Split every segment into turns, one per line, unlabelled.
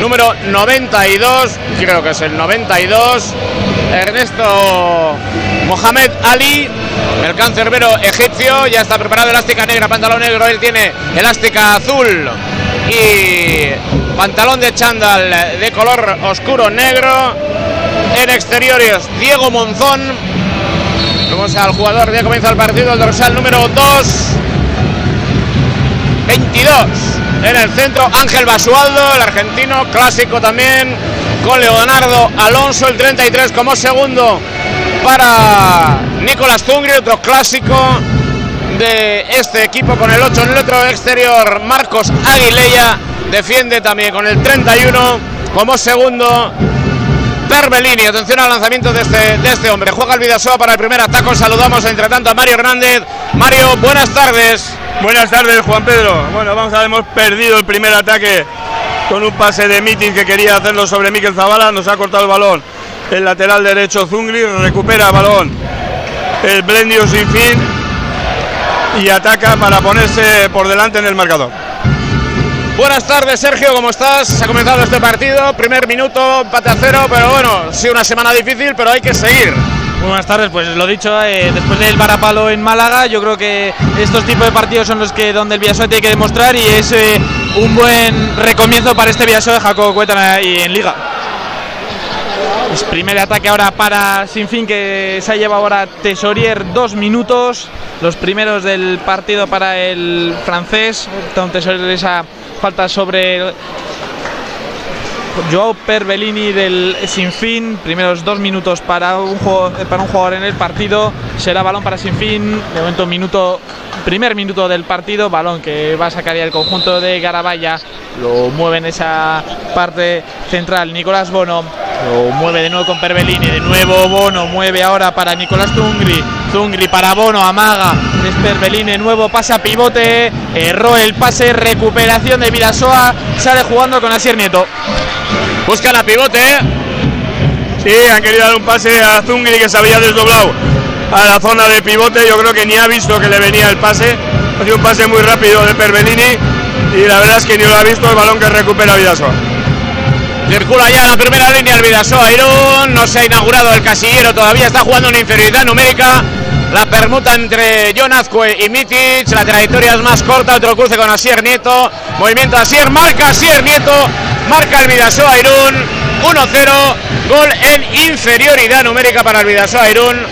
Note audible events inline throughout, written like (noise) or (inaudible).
número 92, creo que es el 92, Ernesto Mohamed Ali, el cancerbero egipcio, ya está preparado elástica negra, pantalón negro, él tiene elástica azul y pantalón de chándal de color oscuro negro. En exteriores, Diego Monzón. Vamos al jugador, ya comienza el partido, el dorsal número 2. 22. En el centro, Ángel Basualdo, el argentino, clásico también, con Leonardo Alonso, el 33 como segundo para Nicolás Zungri, otro clásico de este equipo con el 8 en el otro exterior. Marcos Aguilella defiende también con el 31 como segundo. Perbelini, atención al lanzamiento de este, de este hombre. Juega el Vidasoa para el primer ataque. Saludamos entre tanto a Mario Hernández. Mario, buenas tardes.
Buenas tardes, Juan Pedro. Bueno, vamos a ver, hemos perdido el primer ataque con un pase de meeting que quería hacerlo sobre Miquel Zavala. Nos ha cortado el balón el lateral derecho Zungri. Recupera balón el Blendio sin fin y ataca para ponerse por delante en el marcador.
Buenas tardes, Sergio, ¿cómo estás? Se ha comenzado este partido, primer minuto, empate a cero, pero bueno, sí una semana difícil, pero hay que seguir.
Buenas tardes, pues lo dicho, eh, después del varapalo en Málaga, yo creo que estos tipos de partidos son los que donde el Villasoa tiene que demostrar y es eh, un buen recomienzo para este Villasoa de Jacobo Cuétana y en Liga. Primer ataque ahora para Sinfín que se ha llevado ahora Tesorier dos minutos. Los primeros del partido para el francés. Tesorier esa falta sobre Joao Perbellini del Sinfín. Primeros dos minutos para un, juego, para un jugador en el partido. Será balón para Sinfín. De momento minuto primer minuto del partido, balón que va a sacar el conjunto de Garabaya, lo mueve en esa parte central Nicolás Bono, lo mueve de nuevo con Perbellini, de nuevo Bono, mueve ahora para Nicolás Zungri, Zungri para Bono, amaga, es Perbellini, nuevo pase a pivote, erró el pase, recuperación de Vidasoa, sale jugando con Asier Nieto.
Busca la pivote.
Sí, han querido dar un pase a Zungri que se había desdoblado a la zona de pivote. Yo creo que ni ha visto que le venía el pase. Ha sido un pase muy rápido de Perbellini y la verdad es que ni lo ha visto el balón que recupera Vidasoa.
Circula ya la primera línea el Vidasoa Irún. No se ha inaugurado el casillero, todavía está jugando en inferioridad numérica. La permuta entre John Azcue y Mitic. La trayectoria es más corta. Otro cruce con Asier Nieto. Movimiento Asier. Marca Asier Nieto. Marca el Vidasoa Irún. 1-0. Gol en inferioridad numérica para el Vidasoa Irún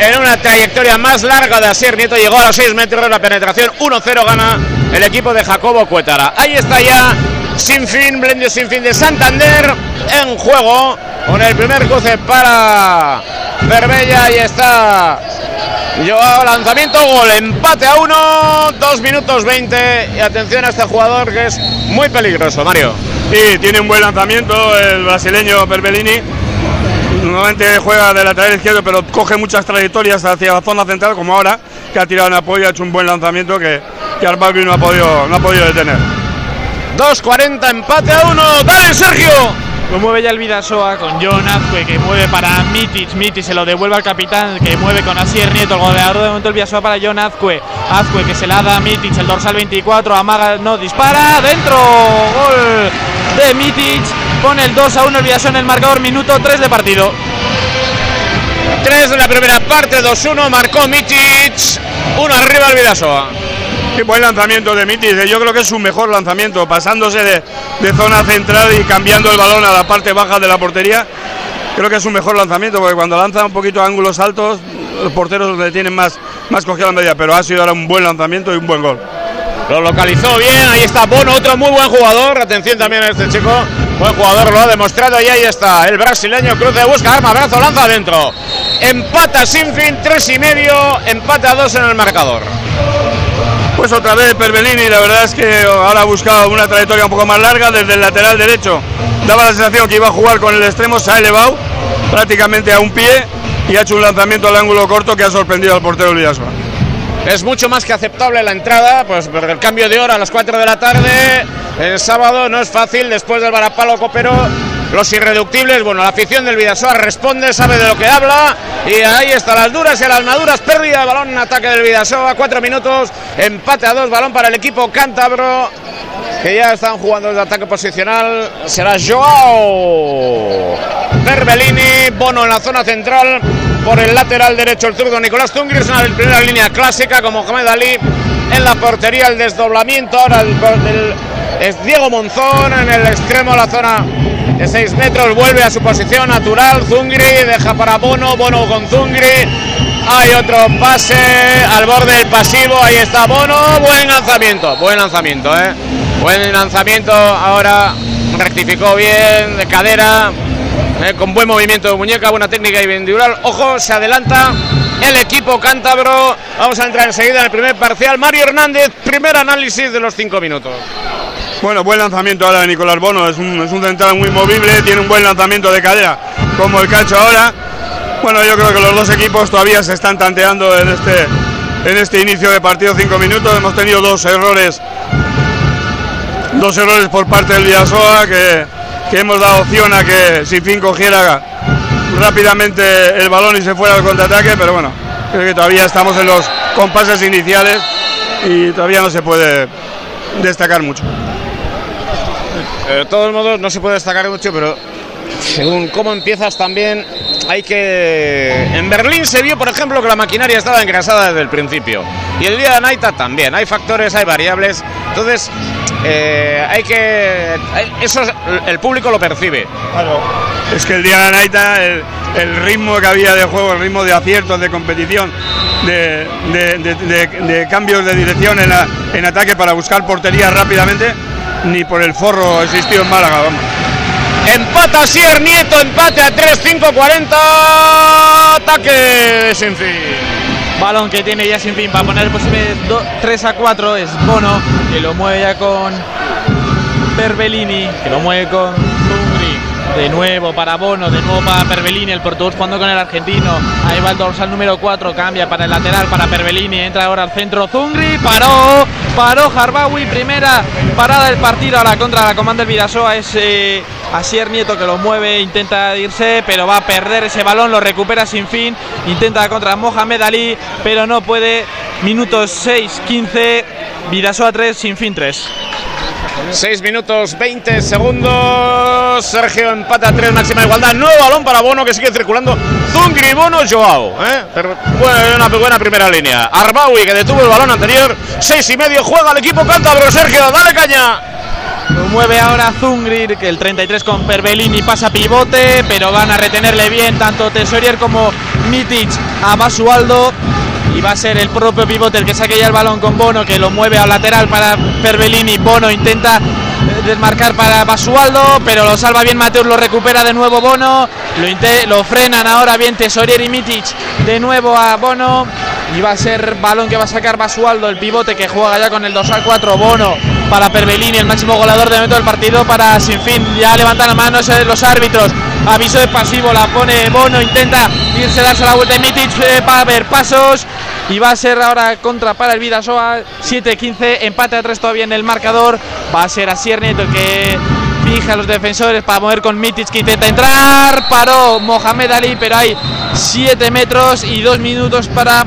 en una trayectoria más larga de Asier Nieto, llegó a los 6 metros la penetración, 1-0 gana el equipo de Jacobo Cuetara. Ahí está ya Sin Fin, Blendio Sin Fin de Santander en juego con el primer cruce para Verbella, ahí está Joao, lanzamiento, gol, empate a 1, 2 minutos 20 y atención a este jugador que es muy peligroso, Mario.
Sí, tiene un buen lanzamiento el brasileño Perbellini. Normalmente juega de lateral izquierdo, pero coge muchas trayectorias hacia la zona central, como ahora, que ha tirado en apoyo, ha hecho un buen lanzamiento que, que Arbalbi no ha podido, no ha podido detener.
2.40, empate a 1, dale Sergio.
Lo mueve ya el Vidasoa con John Azcue que mueve para Mitic, Mitic se lo devuelve al capitán que mueve con Asier Nieto, el goleador de momento el Vidasoa para John Azcue, Azcue que se la da a Mitic, el dorsal 24, amaga, no dispara, dentro, gol de Mitic, pone el 2 a 1 el Vidasoa en el marcador, minuto 3 de partido.
3 de la primera parte, 2-1, marcó Mitic, 1 arriba el Vidasoa.
Qué buen lanzamiento de Mitic, yo creo que es su mejor lanzamiento, pasándose de, de, zona central y cambiando el balón a la parte baja de la portería. Creo que es su mejor lanzamiento, porque cuando lanza un poquito a ángulos altos, los porteros le tienen más, más cogida la medida, pero ha sido ahora un buen lanzamiento y un buen gol.
Lo localizó bien, ahí está Bono, otro muy buen jugador, atención también a este chico, buen jugador, lo ha demostrado y ahí está el brasileño, cruce, busca arma, brazo, lanza adentro. Empata sin fin, tres y medio, empata dos en el marcador.
Pues otra vez Perbellini, la verdad es que ahora ha buscado una trayectoria un poco más larga desde el lateral derecho. Daba la sensación que iba a jugar con el extremo, se ha elevado prácticamente a un pie y ha hecho un lanzamiento al ángulo corto que ha sorprendido al portero Villasma.
Es mucho más que aceptable la entrada, pues por el cambio de hora a las 4 de la tarde, el sábado no es fácil después del varapalo copero los irreductibles. Bueno, la afición del Vidasoa responde, sabe de lo que habla. Y ahí están las duras y las maduras. Pérdida de balón, ataque del Vidasoa. Cuatro minutos, empate a dos, balón para el equipo cántabro. Que ya están jugando el ataque posicional. Será Joao Berbellini, Bono en la zona central, por el lateral derecho el zurdo Nicolás Tungris en la primera línea clásica como Mohamed Ali en la portería el desdoblamiento ahora es Diego Monzón en el extremo la zona de 6 metros vuelve a su posición natural Zungri deja para Bono Bono con Zungri hay otro pase al borde del pasivo ahí está Bono buen lanzamiento buen lanzamiento eh Buen lanzamiento ahora, rectificó bien de cadera, eh, con buen movimiento de muñeca, buena técnica y individual. Ojo, se adelanta el equipo cántabro. Vamos a entrar enseguida en el primer parcial. Mario Hernández, primer análisis de los cinco minutos.
Bueno, buen lanzamiento ahora de Nicolás Bono, es un, es un central muy movible, tiene un buen lanzamiento de cadera, como el cacho ahora. Bueno, yo creo que los dos equipos todavía se están tanteando en este, en este inicio de partido, cinco minutos. Hemos tenido dos errores dos errores por parte del Villasoa que, que hemos dado opción a que Sinfín cogiera rápidamente el balón y se fuera al contraataque, pero bueno, creo que todavía estamos en los compases iniciales y todavía no se puede destacar mucho.
De todos modos, no se puede destacar mucho, pero según cómo empiezas también hay que... En Berlín se vio, por ejemplo, que la maquinaria estaba engrasada desde el principio. Y el día de Naita también. Hay factores, hay variables. Entonces, eh, hay que. Eso el público lo percibe.
Es que el día de la Naita, el, ritmo que había de juego, el ritmo de aciertos, de competición, de, cambios de dirección en, en, ataque para buscar portería rápidamente, ni por el forro existió en Málaga.
Empata Sier Nieto, empate a 3-5-40. Ataque sin fin.
Balón que tiene ya sin fin para poner posible 3 a 4 es Bono, que lo mueve ya con Perbellini, que lo mueve con. De nuevo para Bono, de nuevo para Perbellini, el portugués jugando con el argentino. Ahí va el dorsal número 4, cambia para el lateral para Perbellini, entra ahora al centro Zungri, paró, paró Harbawi, primera parada del partido ahora contra la comanda del Vidasoa es eh, Asier Nieto que lo mueve, intenta irse, pero va a perder ese balón, lo recupera sin fin, intenta contra Mohamed Ali, pero no puede. Minutos 6, 15, Vidasoa 3, sin fin 3.
6 minutos 20 segundos. Sergio empata 3, máxima igualdad. Nuevo balón para Bono que sigue circulando. Zungri, Bono, Joao. ¿eh? Buena, buena primera línea. Arbaui que detuvo el balón anterior. 6 y medio juega el equipo cántabro. Sergio, dale caña.
Lo mueve ahora Zungri, que el 33 con Perbelini pasa pivote, pero van a retenerle bien tanto Tesorier como Mitic a Basualdo y va a ser el propio pivote el que saque ya el balón con Bono que lo mueve al lateral para Perbelini. Bono intenta eh, desmarcar para Basualdo, pero lo salva bien Mateus, lo recupera de nuevo Bono, lo, lo frenan ahora bien Tesorier y Mitic de nuevo a Bono. Y va a ser balón que va a sacar Basualdo, el pivote que juega ya con el 2 al 4 Bono para Perbelini, el máximo goleador de momento del partido para Sinfín, ya levanta la mano los árbitros, aviso de pasivo, la pone Bono, intenta irse darse la vuelta de Mitic eh, para ver pasos y va a ser ahora contra para el Vidasoa 7-15, empate a 3 todavía en el marcador, va a ser Asier Nieto el que fija a los defensores para mover con Mitic que intenta entrar, paró Mohamed Ali, pero hay 7 metros y 2 minutos para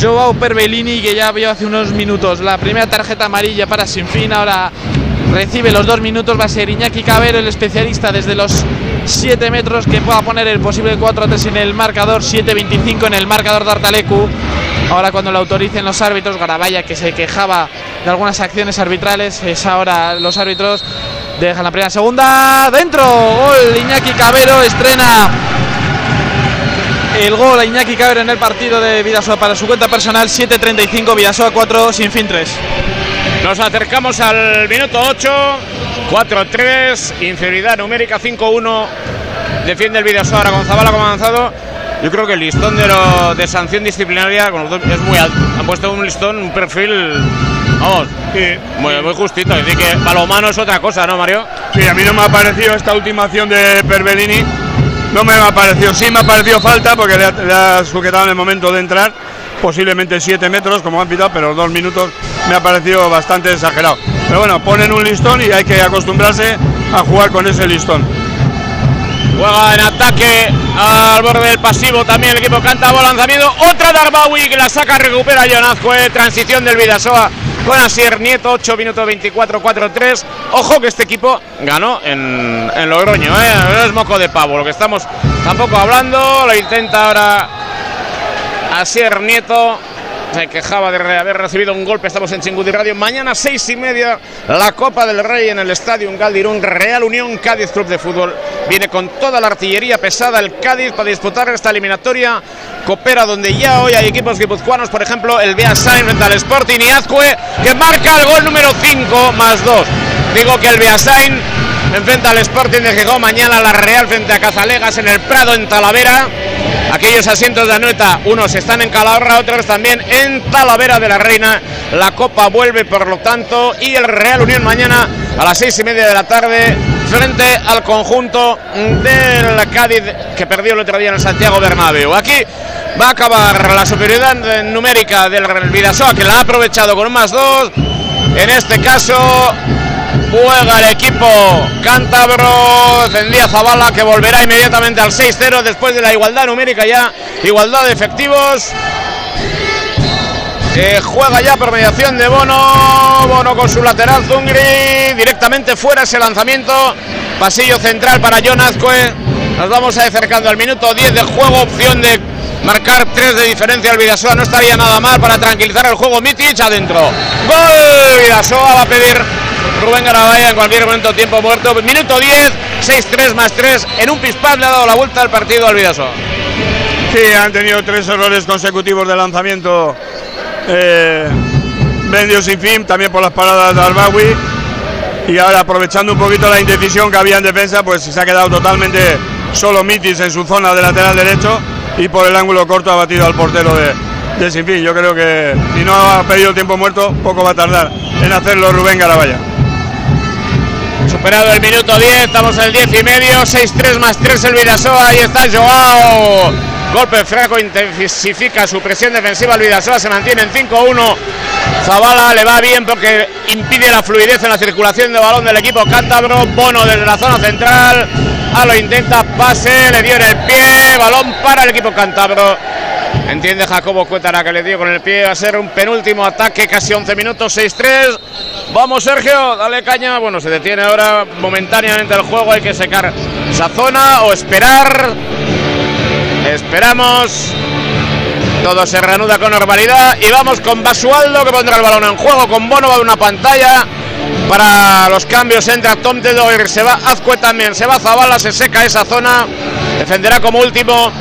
Joao Perbellini que ya vio hace unos minutos la primera tarjeta amarilla para Sinfín, ahora recibe los dos minutos, va a ser Iñaki Cabero el especialista desde los 7 metros que pueda poner el posible 4-3 en el marcador, 7-25 en el marcador de Artalecu. Ahora cuando lo autoricen los árbitros, Garabaya que se quejaba de algunas acciones arbitrales, es ahora los árbitros dejan la primera segunda, dentro, gol Iñaki Cabero estrena el gol a Iñaki Cabero en el partido de Vidasoa para su cuenta personal 7-35, Vidasoa 4, sin fin 3.
Nos acercamos al minuto 8, 4-3, inferioridad numérica 5-1, defiende el Vidasoa ahora Gonzabala como avanzado. Yo creo que el listón de, lo, de sanción disciplinaria es muy alto. Han puesto un listón, un perfil, vamos, muy, muy, justito. Así que balomano es otra cosa, ¿no, Mario?
Sí, a mí no me ha parecido esta última acción de Perbellini no me ha parecido, sí me ha parecido falta porque le ha, sujetado en el momento de entrar, posiblemente 7 metros como han pitado, pero dos minutos me ha parecido bastante exagerado. Pero bueno, ponen un listón y hay que acostumbrarse a jugar con ese listón.
Juega en ataque al borde del pasivo también el equipo canta lanzamiento. Otra de Arbawi que la saca, recupera Jonazque. Transición del Vidasoa con Asier Nieto, 8 minutos 24, 4-3. Ojo que este equipo ganó en, en Logroño, ¿eh? es moco de pavo, lo que estamos tampoco hablando, lo intenta ahora Asier Nieto se quejaba de haber recibido un golpe. Estamos en Chingudi Radio. Mañana, seis y media, la Copa del Rey en el Estadio Galdirún. Real Unión Cádiz Club de Fútbol. Viene con toda la artillería pesada el Cádiz para disputar esta eliminatoria. Coopera donde ya hoy hay equipos guipuzcoanos, por ejemplo, el Bea Sainz frente al Sporting y Azcue, que marca el gol número 5 más 2. Digo que el Bea Sainz enfrenta al Sporting de Gijón. Mañana la Real frente a Cazalegas en el Prado en Talavera. Aquellos asientos de Anueta, unos están en Calahorra, otros también en Talavera de la Reina. La Copa vuelve, por lo tanto, y el Real Unión mañana a las seis y media de la tarde frente al conjunto del Cádiz que perdió el otro día en el Santiago Bernabéu. Aquí va a acabar la superioridad numérica del Vidasoa, que la ha aprovechado con un más dos. En este caso, Juega el equipo cántabro. Tendría Zabala que volverá inmediatamente al 6-0 después de la igualdad numérica ya. Igualdad de efectivos. juega ya por mediación de Bono. Bono con su lateral Zungri. Directamente fuera ese lanzamiento. Pasillo central para John Azcue. Nos vamos acercando al minuto 10 de juego. Opción de marcar 3 de diferencia al Vidasoa. No estaría nada mal para tranquilizar el juego. Mitic adentro. Gol. Vidasoa va a pedir Rubén Garabaya en cualquier momento tiempo muerto. Minuto 10, 6-3 más 3. En un pispás le ha dado la vuelta al partido al Vidaso.
Sí, han tenido tres errores consecutivos de lanzamiento. Eh, sin fin, también por las paradas de Albawi. Y ahora aprovechando un poquito la indecisión que había en defensa, pues se ha quedado totalmente solo Mitis en su zona de lateral derecho y por el ángulo corto ha batido al portero de, de Sinfín. Yo creo que si no ha pedido tiempo muerto, poco va a tardar en hacerlo Rubén Garabaya.
Superado el minuto 10, estamos el 10 y medio, 6-3 más 3 el Vidasoa, ahí está Joao. Golpe fraco intensifica su presión defensiva el Vidasoa, se mantiene en 5-1. Zavala le va bien porque impide la fluidez en la circulación de balón del equipo cántabro. Bono desde la zona central. A lo intenta, pase, le dio en el pie, balón para el equipo cántabro. Entiende Jacobo Cuétara que le dio con el pie. A ser un penúltimo ataque, casi 11 minutos, 6-3. Vamos, Sergio, dale caña. Bueno, se detiene ahora momentáneamente el juego. Hay que secar esa zona o esperar. Esperamos. Todo se reanuda con normalidad. Y vamos con Basualdo que pondrá el balón en juego. Con Bono va a una pantalla. Para los cambios entra Tom Tedoir, se va Azcue también, se va Zabala, se seca esa zona. Defenderá como último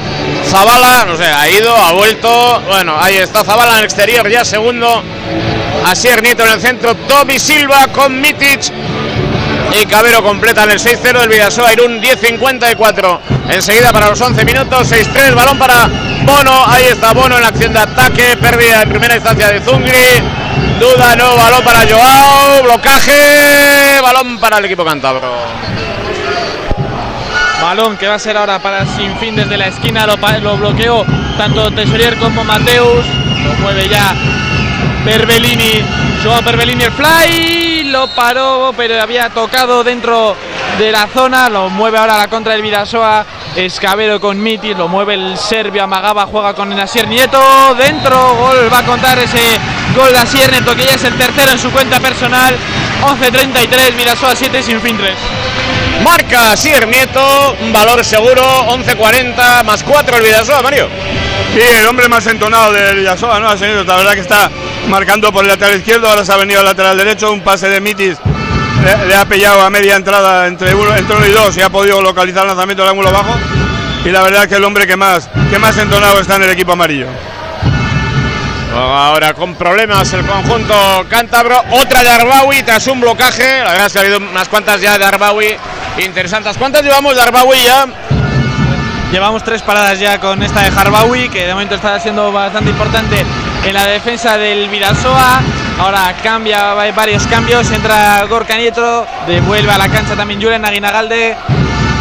Zabala, no sé, ha ido, ha vuelto. Bueno, ahí está Zabala en el exterior, ya segundo. Asier Nieto en el centro, Tommy Silva con Mitic. Y Cabero completa el 6-0 del Vidasoa Irún 10-54. Enseguida para los 11 minutos, 6-3, balón para Bono. Ahí está Bono en acción de ataque, pérdida en primera instancia de Zungri. Duda, no, balón para Joao, blocaje, balón para el equipo cántabro.
Balón que va a ser ahora para Sinfín desde la esquina, lo, lo bloqueó tanto Tesorier como Mateus, lo mueve ya Perbelini, Joao Perbelini el fly, lo paró pero había tocado dentro de la zona, lo mueve ahora la contra del Vidasoa, Escabero con Mitis, lo mueve el serbio, Amagaba juega con Nasier Nieto, dentro, gol, va a contar ese gol de Asier Nieto que ya es el tercero en su cuenta personal, 11-33, Vidasoa 7, Sinfín 3.
Marca Sier Nieto, un valor seguro, 11.40 más 4 el Vidasoa, Mario.
Sí, el hombre más entonado del Vidasoa, ¿no? La verdad que está marcando por el lateral izquierdo, ahora se ha venido al lateral derecho, un pase de Mitis le, ha pillado a media entrada entre uno, entre uno y dos y ha podido localizar el lanzamiento del ángulo bajo. Y la verdad es que el hombre que más, que más entonado está en el equipo amarillo.
Ahora con problemas el conjunto cántabro. Otra de Arbawi tras un blocaje. La verdad es que ha habido unas cuantas ya de Arbawi interesantes. ¿Cuántas llevamos de Arbawi ya?
Llevamos tres paradas ya con esta de Harbawi, que de momento está siendo bastante importante en la defensa del Vidasoa. Ahora cambia, hay varios cambios. Entra Gorka Nieto, devuelve a la cancha también Julen Aguinagalde.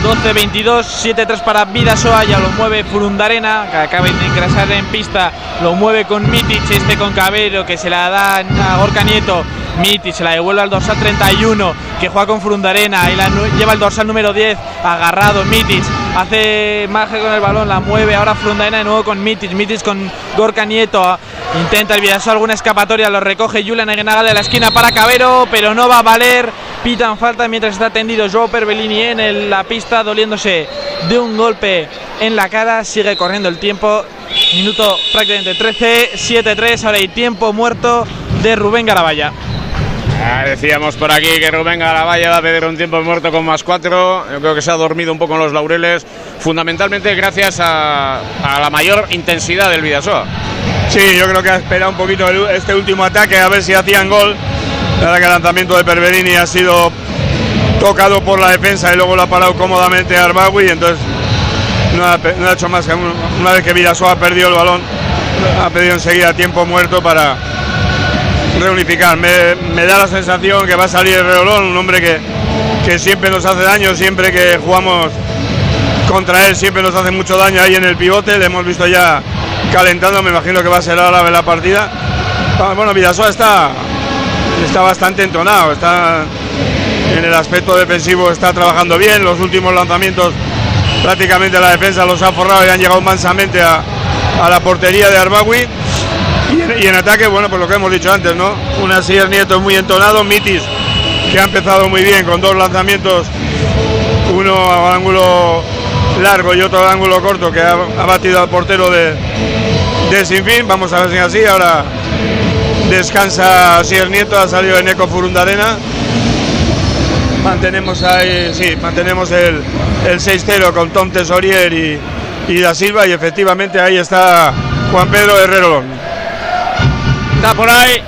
12-22, 7-3 para Vidasoa, ya lo mueve Furundarena, que acaba de ingresar en pista, lo mueve con Mitic, este con Cabero, que se la da a Gorka Nieto, Mitic se la devuelve al dorsal 31, que juega con Furundarena, y la lleva el dorsal número 10, agarrado Mitic, hace magia con el balón, la mueve ahora Furundarena de nuevo con Mitic, Mitic con Gorka Nieto, Intenta el Vidasoa alguna escapatoria, lo recoge Julian Egenagal de la esquina para Cabero, pero no va a valer. Pitan falta mientras está tendido Joao Perbellini en la pista, doliéndose de un golpe en la cara. Sigue corriendo el tiempo. Minuto prácticamente 13, 7-3. Ahora hay tiempo muerto de Rubén Garabaya.
Ah, decíamos por aquí que Rubén Garabaya va a pedir un tiempo muerto con más cuatro. Yo creo que se ha dormido un poco en los laureles, fundamentalmente gracias a, a la mayor intensidad del Vidasoa.
Sí, yo creo que ha esperado un poquito este último ataque a ver si hacían gol. Que el lanzamiento de Perverini ha sido tocado por la defensa y luego lo ha parado cómodamente Arbawi. Entonces no ha, no ha, hecho más que una vez que Vidasoa ha perdido el balón, ha pedido enseguida tiempo muerto para reunificar. Me, da la sensación que va a salir Reolón, un hombre que, que siempre nos hace daño, siempre que jugamos contra él, siempre nos hace mucho daño ahí en el pivote. Le hemos visto ya calentando, me imagino que va a ser ahora la partida. Bueno, Vidasoa está, está bastante entonado, está en el aspecto defensivo, está trabajando bien. Los últimos lanzamientos prácticamente la defensa los ha forrado y han llegado mansamente a, a la portería de Arbawi. (laughs) Y en, ataque, bueno, pues lo que hemos dicho antes, ¿no? Una Sierra Nieto muy entonado, Mitis, que ha empezado muy bien con dos lanzamientos, uno al ángulo largo y otro al ángulo corto, que ha, ha batido al portero de, de Sinfín. Vamos a ver si así. Ahora descansa Sier Nieto, ha salido en Eco Furundarena. Mantenemos ahí, sí, mantenemos el, el 6-0 con Tom Tesorier y, y Da Silva y efectivamente ahí está Juan Pedro Herrero.
Está por ahí.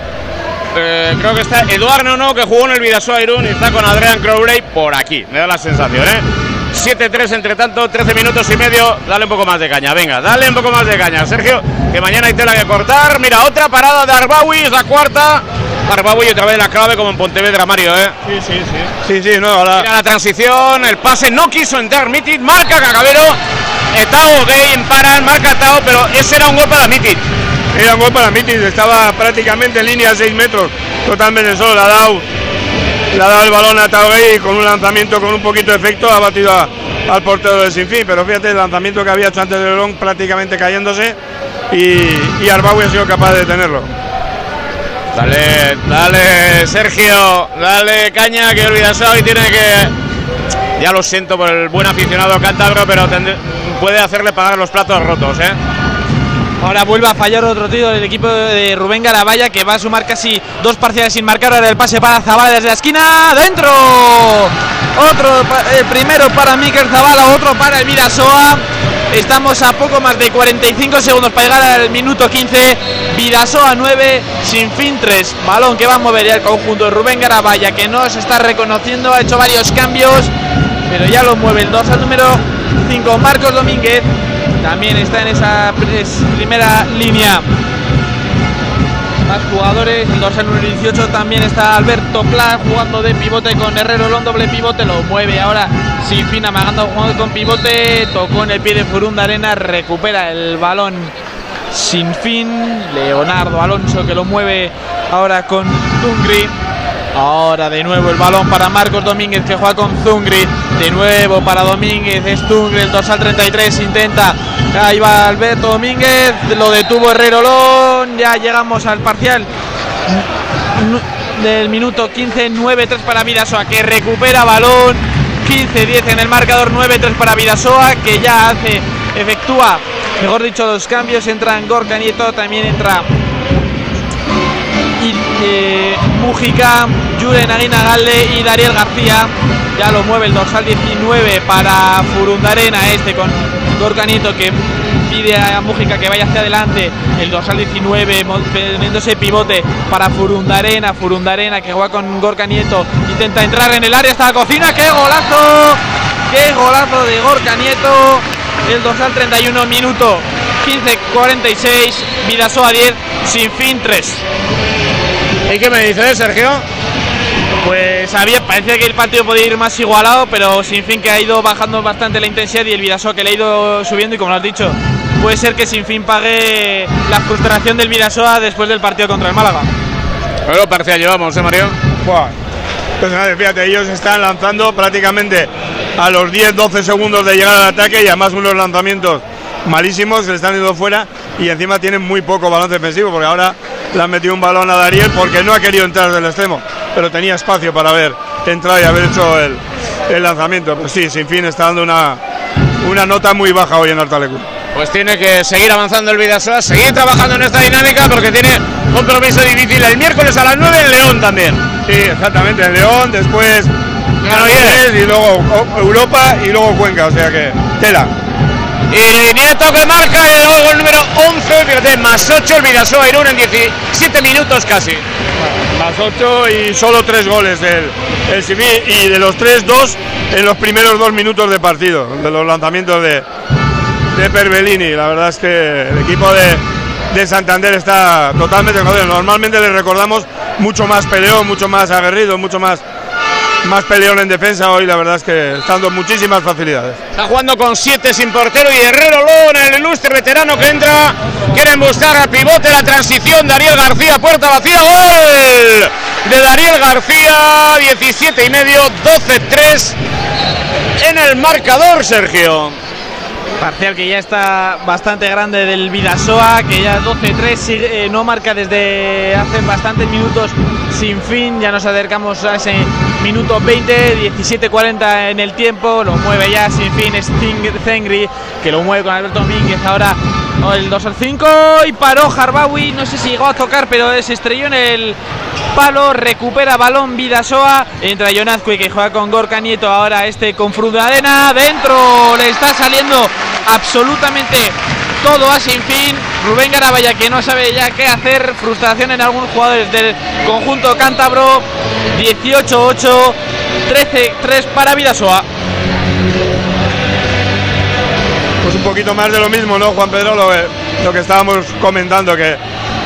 Eh, creo que está Eduardo No, que jugó en el Vidasoa Irún y está con Adrián Crowley por aquí. Me da la sensación, ¿eh? 7-3 entre tanto, 13 minutos y medio. Dale un poco más de caña, venga, dale un poco más de caña, Sergio, que mañana hay tela que cortar. Mira, otra parada de Arbawi, es la cuarta. Arbawi otra vez la clave como en Pontevedra, Mario, ¿eh?
Sí, sí, sí. Sí, sí, no, ahora...
Mira la transición, el pase, no quiso entrar Mitic, marca Cacabero. Etao, Game, paran, marca Tao, pero ese era un gol para Mitic.
Era un gol para Mitic, estaba prácticamente en línea a 6 metros, totalmente solo, la ha dado le ha dado el balón a Taugay con un lanzamiento con un poquito de efecto, ha batido al portero de Sinfín, pero fíjate el lanzamiento que había hecho antes del balón prácticamente cayéndose y, y Arbaui ha sido capaz de detenerlo.
Dale, dale, Sergio, dale caña que Olvidasoa hoy tiene que. Ya lo siento por el buen aficionado cántabro, pero puede hacerle pagar los platos rotos, ¿eh?
Ahora vuelve a fallar otro tiro del equipo de Rubén Garabaya que va a sumar casi dos parciales sin marcar. Ahora el pase para Zabala desde la esquina. ¡Dentro! Otro eh, primero para Miquel Zabala, otro para el Vidasoa. Estamos a poco más de 45 segundos para llegar al minuto 15. Vidasoa 9, sin fin 3. Balón que va a mover el conjunto de Rubén Garabaya que no se está reconociendo. Ha hecho varios cambios, pero ya lo mueve el 2 al número 5. Marcos Domínguez también está en esa primera línea. Más jugadores, el dorsal número 18 también está Alberto Pla jugando de pivote con Herrero Lón, doble pivote, lo mueve ahora sin fin, amagando jugando con pivote, tocó en el pie de Furunda Arena, recupera el balón sin fin, Leonardo Alonso que lo mueve ahora con Tungri. Ahora de nuevo el balón para Marcos Domínguez que juega con Zungri. De nuevo para Domínguez. Es Zungri, el dorsal 33. Intenta. Ahí va Alberto Domínguez. Lo detuvo Herrerolón. Ya llegamos al parcial del minuto 15. 9-3 para Vidasoa que recupera balón. 15-10 en el marcador. 9-3 para Vidasoa que ya hace. Efectúa, mejor dicho, los cambios. Entran Gorka Nieto. También entra eh, Mujica, Julen Aguina Galde y Dariel García. Ya lo mueve el dorsal 19 para Furundarena, este con Gorka Nieto que pide a Mujica que vaya hacia adelante. El dorsal 19 poniéndose pivote para Furundarena. Furundarena que juega con Gorka Nieto. Intenta entrar en el área hasta la cocina. ¡Qué golazo! ¡Qué golazo de Gorka Nieto! El dorsal 31 minuto 15-46. Vidasoa 10, sin fin 3.
¿Y qué me dices, Sergio?
Pues había, parecía que el partido podía ir más igualado, pero sin fin que ha ido bajando bastante la intensidad y el Vidasoa que le ha ido subiendo y como lo has dicho, puede ser que sin fin pague la frustración del Vidasoa después del partido contra el Málaga.
Bueno, parcial llevamos, ¿eh, Mario?
Buah. Pues nada, fíjate, ellos están lanzando prácticamente a los 10-12 segundos de llegar al ataque y además unos lanzamientos malísimos, se le están yendo fuera y encima tienen muy poco balón defensivo porque ahora le han metido un balón a Dariel porque no ha querido entrar del extremo, pero tenía espacio para haber entrado y haber hecho el, el lanzamiento. Pues sí, sin fin está dando una, una nota muy baja hoy en Artalecu.
Pues tiene que seguir avanzando el Vidasoa, seguir trabajando en esta dinámica porque tiene compromiso difícil el miércoles a las 9 en León también.
Sí, exactamente, en León, después
Granollers.
y luego Europa y luego Cuenca, o sea que tela.
Y Nieto que marca el gol número 11, fíjate, más 8 el Vidasoa Irún en 17 minutos casi.
Más 8 y solo 3 goles del el Simi y de los 3, 2 en los primeros dos minutos de partido, de los lanzamientos de, de Perbelini. La verdad es que el equipo de, de Santander está totalmente. Normalmente le recordamos mucho más peleón, mucho más aguerrido, mucho más, más peleón en defensa. Hoy la verdad es que está dando muchísimas facilidades.
Está jugando con 7 sin portero y Herrero Lón, el ilustre veterano que entra. Quieren buscar al pivote la transición. Dariel García, puerta vacía, gol de Dariel García, 17 y medio, 12-3 en el marcador, Sergio.
Parcial que ya está bastante grande del Vidasoa, que ya 12-3 sigue- eh, no marca desde hace bastantes minutos sin fin. Ya nos acercamos a ese minuto 20, 17-40 en el tiempo. Lo mueve ya sin fin Sting Zengri, que lo mueve con Alberto Mínguez. Ahora el 2 al 5 y paró Harbawi. No sé si llegó a tocar, pero se estrelló en el palo. Recupera balón Vidasoa. Entra Jonazcue que juega con Gorka Nieto. Ahora este con Frudadena. Dentro le está saliendo absolutamente todo a sin fin. Rubén Garabaya que no sabe ya qué hacer. Frustración en algunos jugadores del conjunto cántabro. 18-8, 13-3 para Vidasoa.
Pues un poquito más de lo mismo, ¿no, Juan Pedro? Lo, lo que estábamos comentando, que,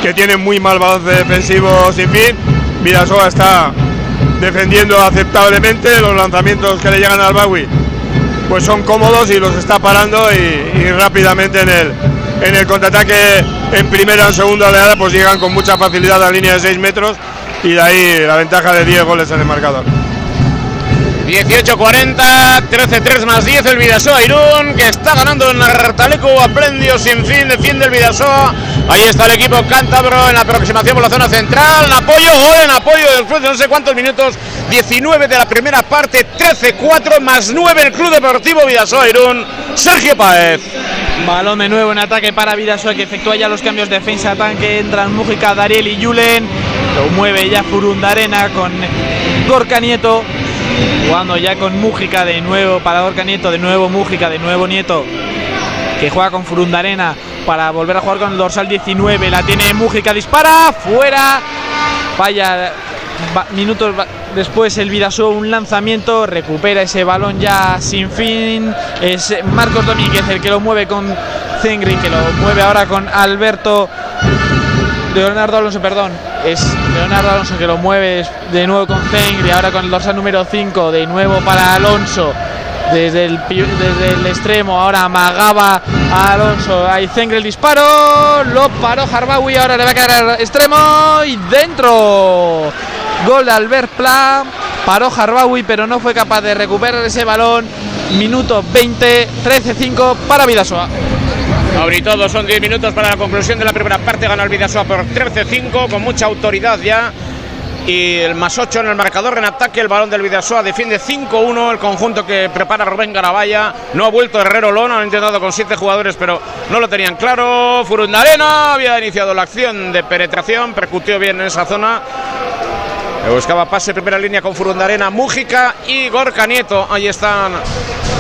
que tiene muy mal balance defensivo sin fin. Vidasoa está defendiendo aceptablemente, los lanzamientos que le llegan al Bagui pues son cómodos y los está parando y, rápidamente en el, en el contraataque en primera o segunda oleada pues llegan con mucha facilidad a la línea de 6 metros y de ahí la ventaja de 10 goles en el marcador.
18-40, 13-3 más 10 el Vidasoa Irún, que está ganando en Artaleco a prendio sin fin, defiende el Vidasoa. Ahí está el equipo cántabro en la aproximación por la zona central. En apoyo, gol en apoyo después de no sé cuántos minutos. 19 de la primera parte, 13-4 más 9 el Club Deportivo Vidasoa Irún. Sergio Paez.
Balón de nuevo en ataque para Vidasoa que efectúa ya los cambios de defensa-ataque. Entran Mújica, Dariel y Julen. Lo mueve ya Furundarena con Gorka Nieto. Jugando ya con Mújica de nuevo para Gorka Nieto. De nuevo Mújica, de nuevo Nieto. Que juega con Furundarena para volver a jugar con el dorsal 19. La tiene Mújica, dispara. Fuera. Vaya. va- minutos después el Vidasoa un lanzamiento, recupera ese balón ya sin fin. Es Marcos Domínguez el que lo mueve con Zengri, que lo mueve ahora con Alberto. Leonardo Alonso, perdón. Es Leonardo Alonso que lo mueve de nuevo con Zengri, ahora con el dorsal número 5, de nuevo para Alonso. Desde el, desde el extremo, ahora amagaba a Alonso. Ahí Zengri el disparo, lo paró Harbawi, ahora le va a caer al extremo y dentro. Gol de Albert Pla, paró Harbawi, pero no fue capaz de recuperar ese balón. Minuto 20, 13-5 para Vidasoa.
Sobre todo son 10 minutos para la conclusión de la primera parte. Gana el Vidasoa por 13-5 con mucha autoridad ya. Y el más 8 en el marcador en ataque. El balón del Vidasoa defiende 5-1. El conjunto que prepara Rubén Garabaya. No ha vuelto Herrero Lona. Han intentado con 7 jugadores, pero no lo tenían claro. Furundarena había iniciado la acción de penetración. Percutió bien en esa zona. Buscaba pase primera línea con Furundarena, Mújica y Gorka Nieto. Ahí están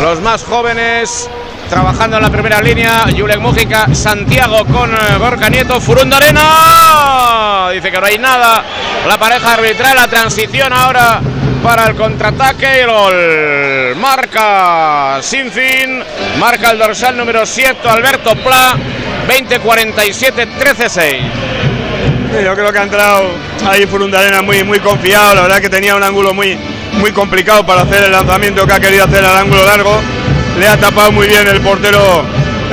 los más jóvenes trabajando en la primera línea. Julek Mújica, Santiago con eh, Gorka Nieto, Furundarena. Dice que no hay nada. La pareja arbitral, la transición ahora para el contraataque y gol. Marca sin fin. Marca el dorsal número 7, Alberto Pla. 20-47, 13-6.
Sí, Yo creo que ha entrado ahí Furundarena muy, muy confiado. La verdad que tenía un ángulo muy, muy complicado para hacer el lanzamiento que ha querido hacer al ángulo largo. Le ha tapado muy bien el portero,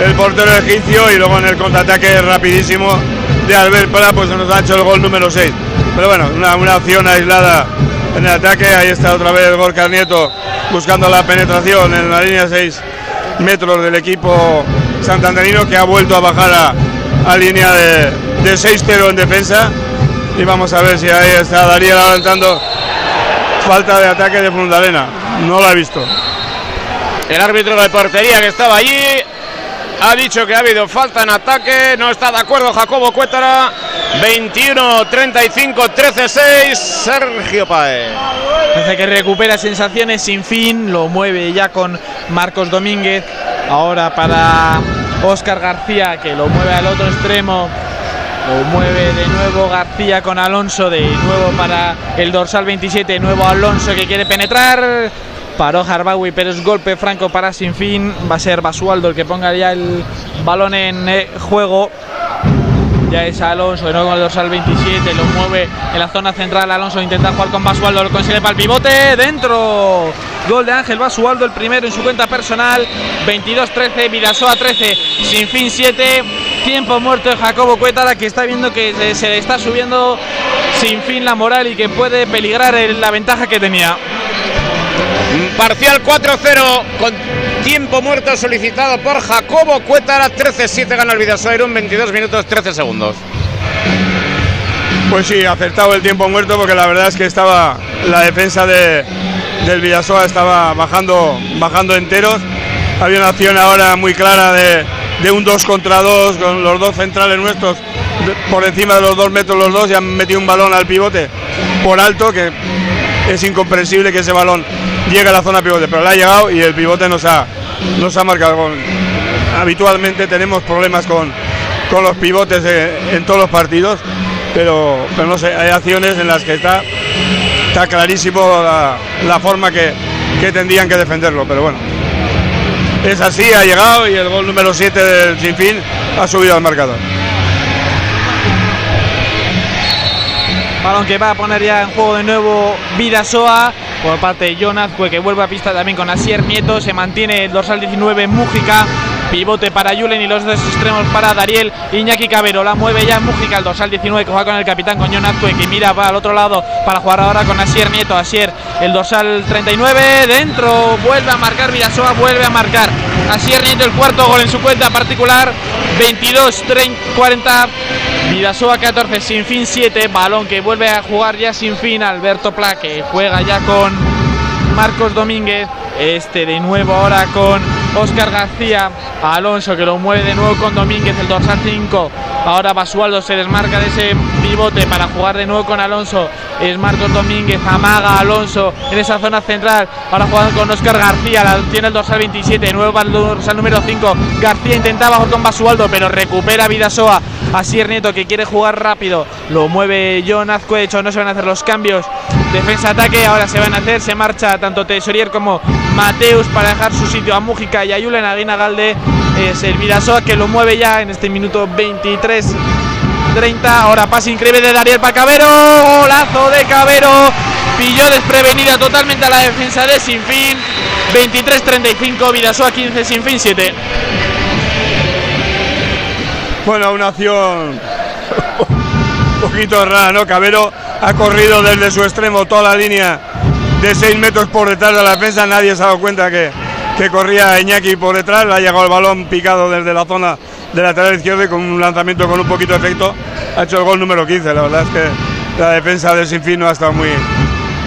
el portero egipcio y luego en el contraataque rapidísimo de Albert Pla pues nos ha hecho el gol número 6. Pero bueno, una, una opción aislada en el ataque. Ahí está otra vez Gorka Nieto buscando la penetración en la línea 6 metros del equipo santanderino que ha vuelto a bajar a, a línea de, de 6-0 en defensa. Y vamos a ver si ahí está Daniel adelantando falta de ataque de Fundalena. No lo ha visto.
El árbitro de portería que estaba allí ha dicho que ha habido falta en ataque. No está de acuerdo Jacobo Cuétara. 21, 35, 13, 6. Sergio Paez.
Parece que recupera sensaciones sin fin. Lo mueve ya con Marcos Domínguez. Ahora para Oscar García que lo mueve al otro extremo. Lo mueve de nuevo García con Alonso. De nuevo para el dorsal 27. Nuevo Alonso que quiere penetrar. Paró Harbawi, pero es golpe franco para Sinfín. Va a ser Basualdo el que ponga ya el balón en eh, juego. Ya es Alonso, nuevo con el dorsal 27, lo mueve en la zona central. Alonso intenta jugar con Basualdo, lo consigue para el pivote. Dentro. Gol de Ángel Basualdo, el primero en su cuenta personal. 22-13, Vidasoa 13, Sinfín 7. Tiempo muerto de Jacobo Cuétara, que está viendo que se, está subiendo sin fin la moral y que puede peligrar el- la ventaja que tenía.
Parcial 4-0 con tiempo muerto solicitado por Jacobo Cuétara. 13-7 gana el Vidasoa Irún. 22 minutos 13 segundos.
Pues sí, acertado el tiempo muerto porque la verdad es que estaba la defensa de, del Villasoa estaba bajando, bajando enteros. Había una acción ahora muy clara de, de un 2 contra 2 con los dos centrales nuestros por encima de los dos metros los dos y han metido un balón al pivote por alto que es incomprensible que ese balón llegue a la zona pivote, pero le ha llegado y el pivote nos ha, nos ha marcado. gol. Habitualmente tenemos problemas con, con los pivotes eh, en todos los partidos, pero, pero no sé, hay acciones en las que está, está clarísimo la, la forma que, que tendrían que defenderlo, pero bueno. Es así, ha llegado y el gol número 7 del Sinfín ha subido al marcador.
Balón que va a poner ya en juego de nuevo Vidasoa por parte de Jonas, que vuelve a pista también con Asier Nieto. Se mantiene el dorsal 19 Mújica. Pivote para Julen y los dos extremos para Dariel Iñaki Cabero. La mueve ya Mújica, el dorsal 19 que juega con el capitán con John Azcue, que mira para el otro lado para jugar ahora con Asier Nieto. Asier, el dorsal 39, dentro, vuelve a marcar Vidasoa, vuelve a marcar. Asier Nieto, el cuarto gol en su cuenta particular. 22, 30, 40. Vidasoa 14, sin fin 7. Balón que vuelve a jugar ya sin fin. Alberto Pla que juega ya con Marcos Domínguez. Este de nuevo ahora con Oscar García. Alonso que lo mueve de nuevo con Domínguez, el dorsal 5. Ahora Basualdo se desmarca de ese pivote para jugar de nuevo con Alonso. Es Marcos Domínguez, amaga Alonso en esa zona central. Ahora jugando con Oscar García, la tiene el dorsal 27, de nuevo para el dorsal número 5. García intentaba jugar con Basualdo, pero recupera Vidasoa. Asier Nieto que quiere jugar rápido. Lo mueve John Azcue, de hecho no se van a hacer los cambios. Defensa-ataque, ahora se van a hacer. Se marcha tanto Tesorier como Mateus para dejar su sitio a Mújica y a Julen Aguina Galde. Es el Vidasoa que lo mueve ya en este minuto 23. 30, ahora pase increíble de Dariel para Cabero, golazo de Cabero, pilló desprevenida totalmente a la defensa de Sinfín, 23-35, Vidasoa 15, Sinfín 7.
Bueno, una acción un poquito rara, ¿no? Cabero ha corrido desde su extremo toda la línea de 6 metros por detrás de la defensa. Nadie se ha dado cuenta que, que corría Iñaki por detrás. Le ha llegado el balón picado desde la zona de lateral izquierdo y con un lanzamiento con un poquito de efecto ha hecho el gol número 15. La verdad es que la defensa de Sinfín no ha estado muy,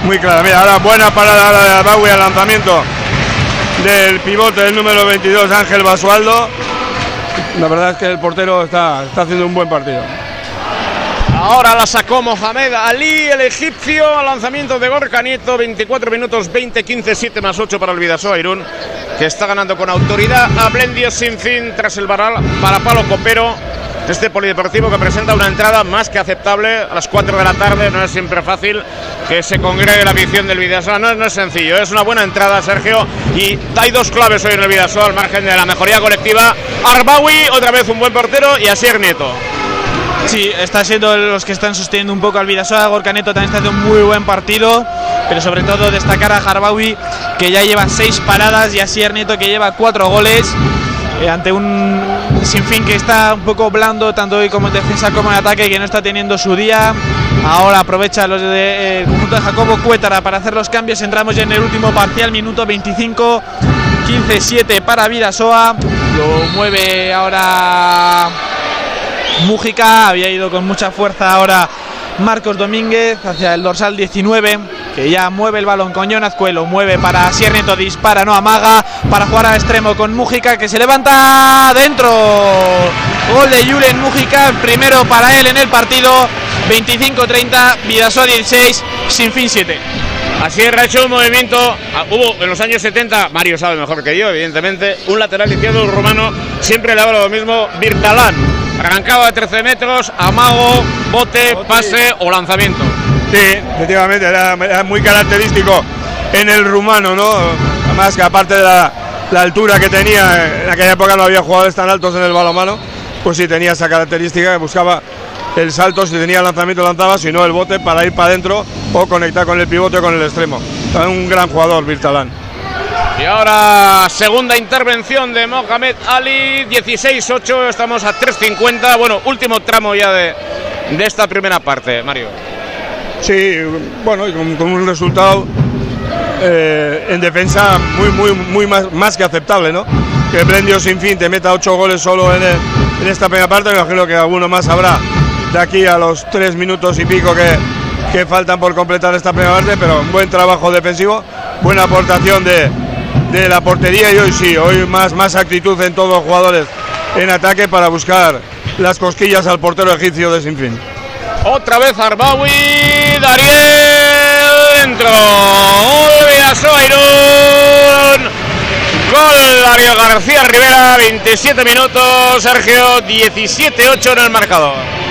muy clara. Mira, ahora buena parada ahora de Albawi al lanzamiento del pivote del número 22, Ángel Basualdo. La verdad es que el portero está, está haciendo un buen partido.
Ahora la sacó Mohamed Ali, el egipcio, al lanzamiento de Gorka Nieto, 24 minutos 20, 15, 7 más 8 para el Vidasoa Irún, que está ganando con autoridad a Blendio sin fin tras el varal para Palo Copero. Este polideportivo que presenta una entrada más que aceptable a las 4 de la tarde, no es siempre fácil que se congregue la afición del Vidasoa, no, no es sencillo, es una buena entrada Sergio y hay dos claves hoy en el Vidasoa al margen de la mejoría colectiva, Arbawi, otra vez un buen portero y Asier Nieto.
Sí, está siendo los que están sosteniendo un poco al Vidasoa. Gorka Neto también está haciendo un muy buen partido, pero sobre todo destacar a Harbawi, que ya lleva seis paradas, y a Sier Nieto, que lleva cuatro goles. eh, ante un sinfín que está un poco blando, tanto hoy como en defensa como en ataque, que no está teniendo su día. Ahora aprovecha los de, eh, conjunto de Jacobo Cuétara para hacer los cambios. Entramos ya en el último parcial, minuto 25. 15-7 para Vidasoa. Lo mueve ahora Mújica, había ido con mucha fuerza ahora Marcos Domínguez hacia el dorsal 19, que ya mueve el balón con Jonas Cuelo, mueve para Sierneto, dispara, no amaga, para jugar al extremo con Mújica, que se levanta dentro. Gol de Julen Mújica, primero para él en el partido, 25-30, Vidasoa 16, sin fin 7.
Así ha hecho un movimiento. ah, Hubo en los años 70, Mario sabe mejor que yo, evidentemente, un lateral izquierdo rumano siempre le daba lo mismo, Virtalán. Arrancaba de 13 metros, amago, bote, pase o lanzamiento.
Sí, efectivamente, era, era muy característico en el rumano, ¿no? Además que aparte de la, la altura que tenía, en aquella época no había jugadores tan altos en el balonmano, pues sí tenía esa característica que buscaba el salto, si tenía lanzamiento lanzaba, si no el bote para ir para adentro o conectar con el pivote o con el extremo. Un gran jugador, Virtalán.
Ahora, segunda intervención de Mohamed Ali, 16-8, estamos a 3.50. Bueno, último tramo ya de, de esta primera parte, Mario.
Sí, bueno, con, con un resultado eh, en defensa muy, muy, muy más, más que aceptable, ¿no? Que Blendio sin fin te meta ocho goles solo en, el- en esta primera parte, me imagino que alguno más habrá de aquí a los tres minutos y pico que, que faltan por completar esta primera parte, pero un buen trabajo defensivo, buena aportación de, de la portería y hoy sí, hoy más, más actitud en todos los jugadores en ataque para buscar las cosquillas al portero egipcio de Sinfín.
Otra vez Arbawi, Dariel dentro. Irún. Gol Darío García Rivera, 27 minutos. Sergio, 17-8 en el marcador.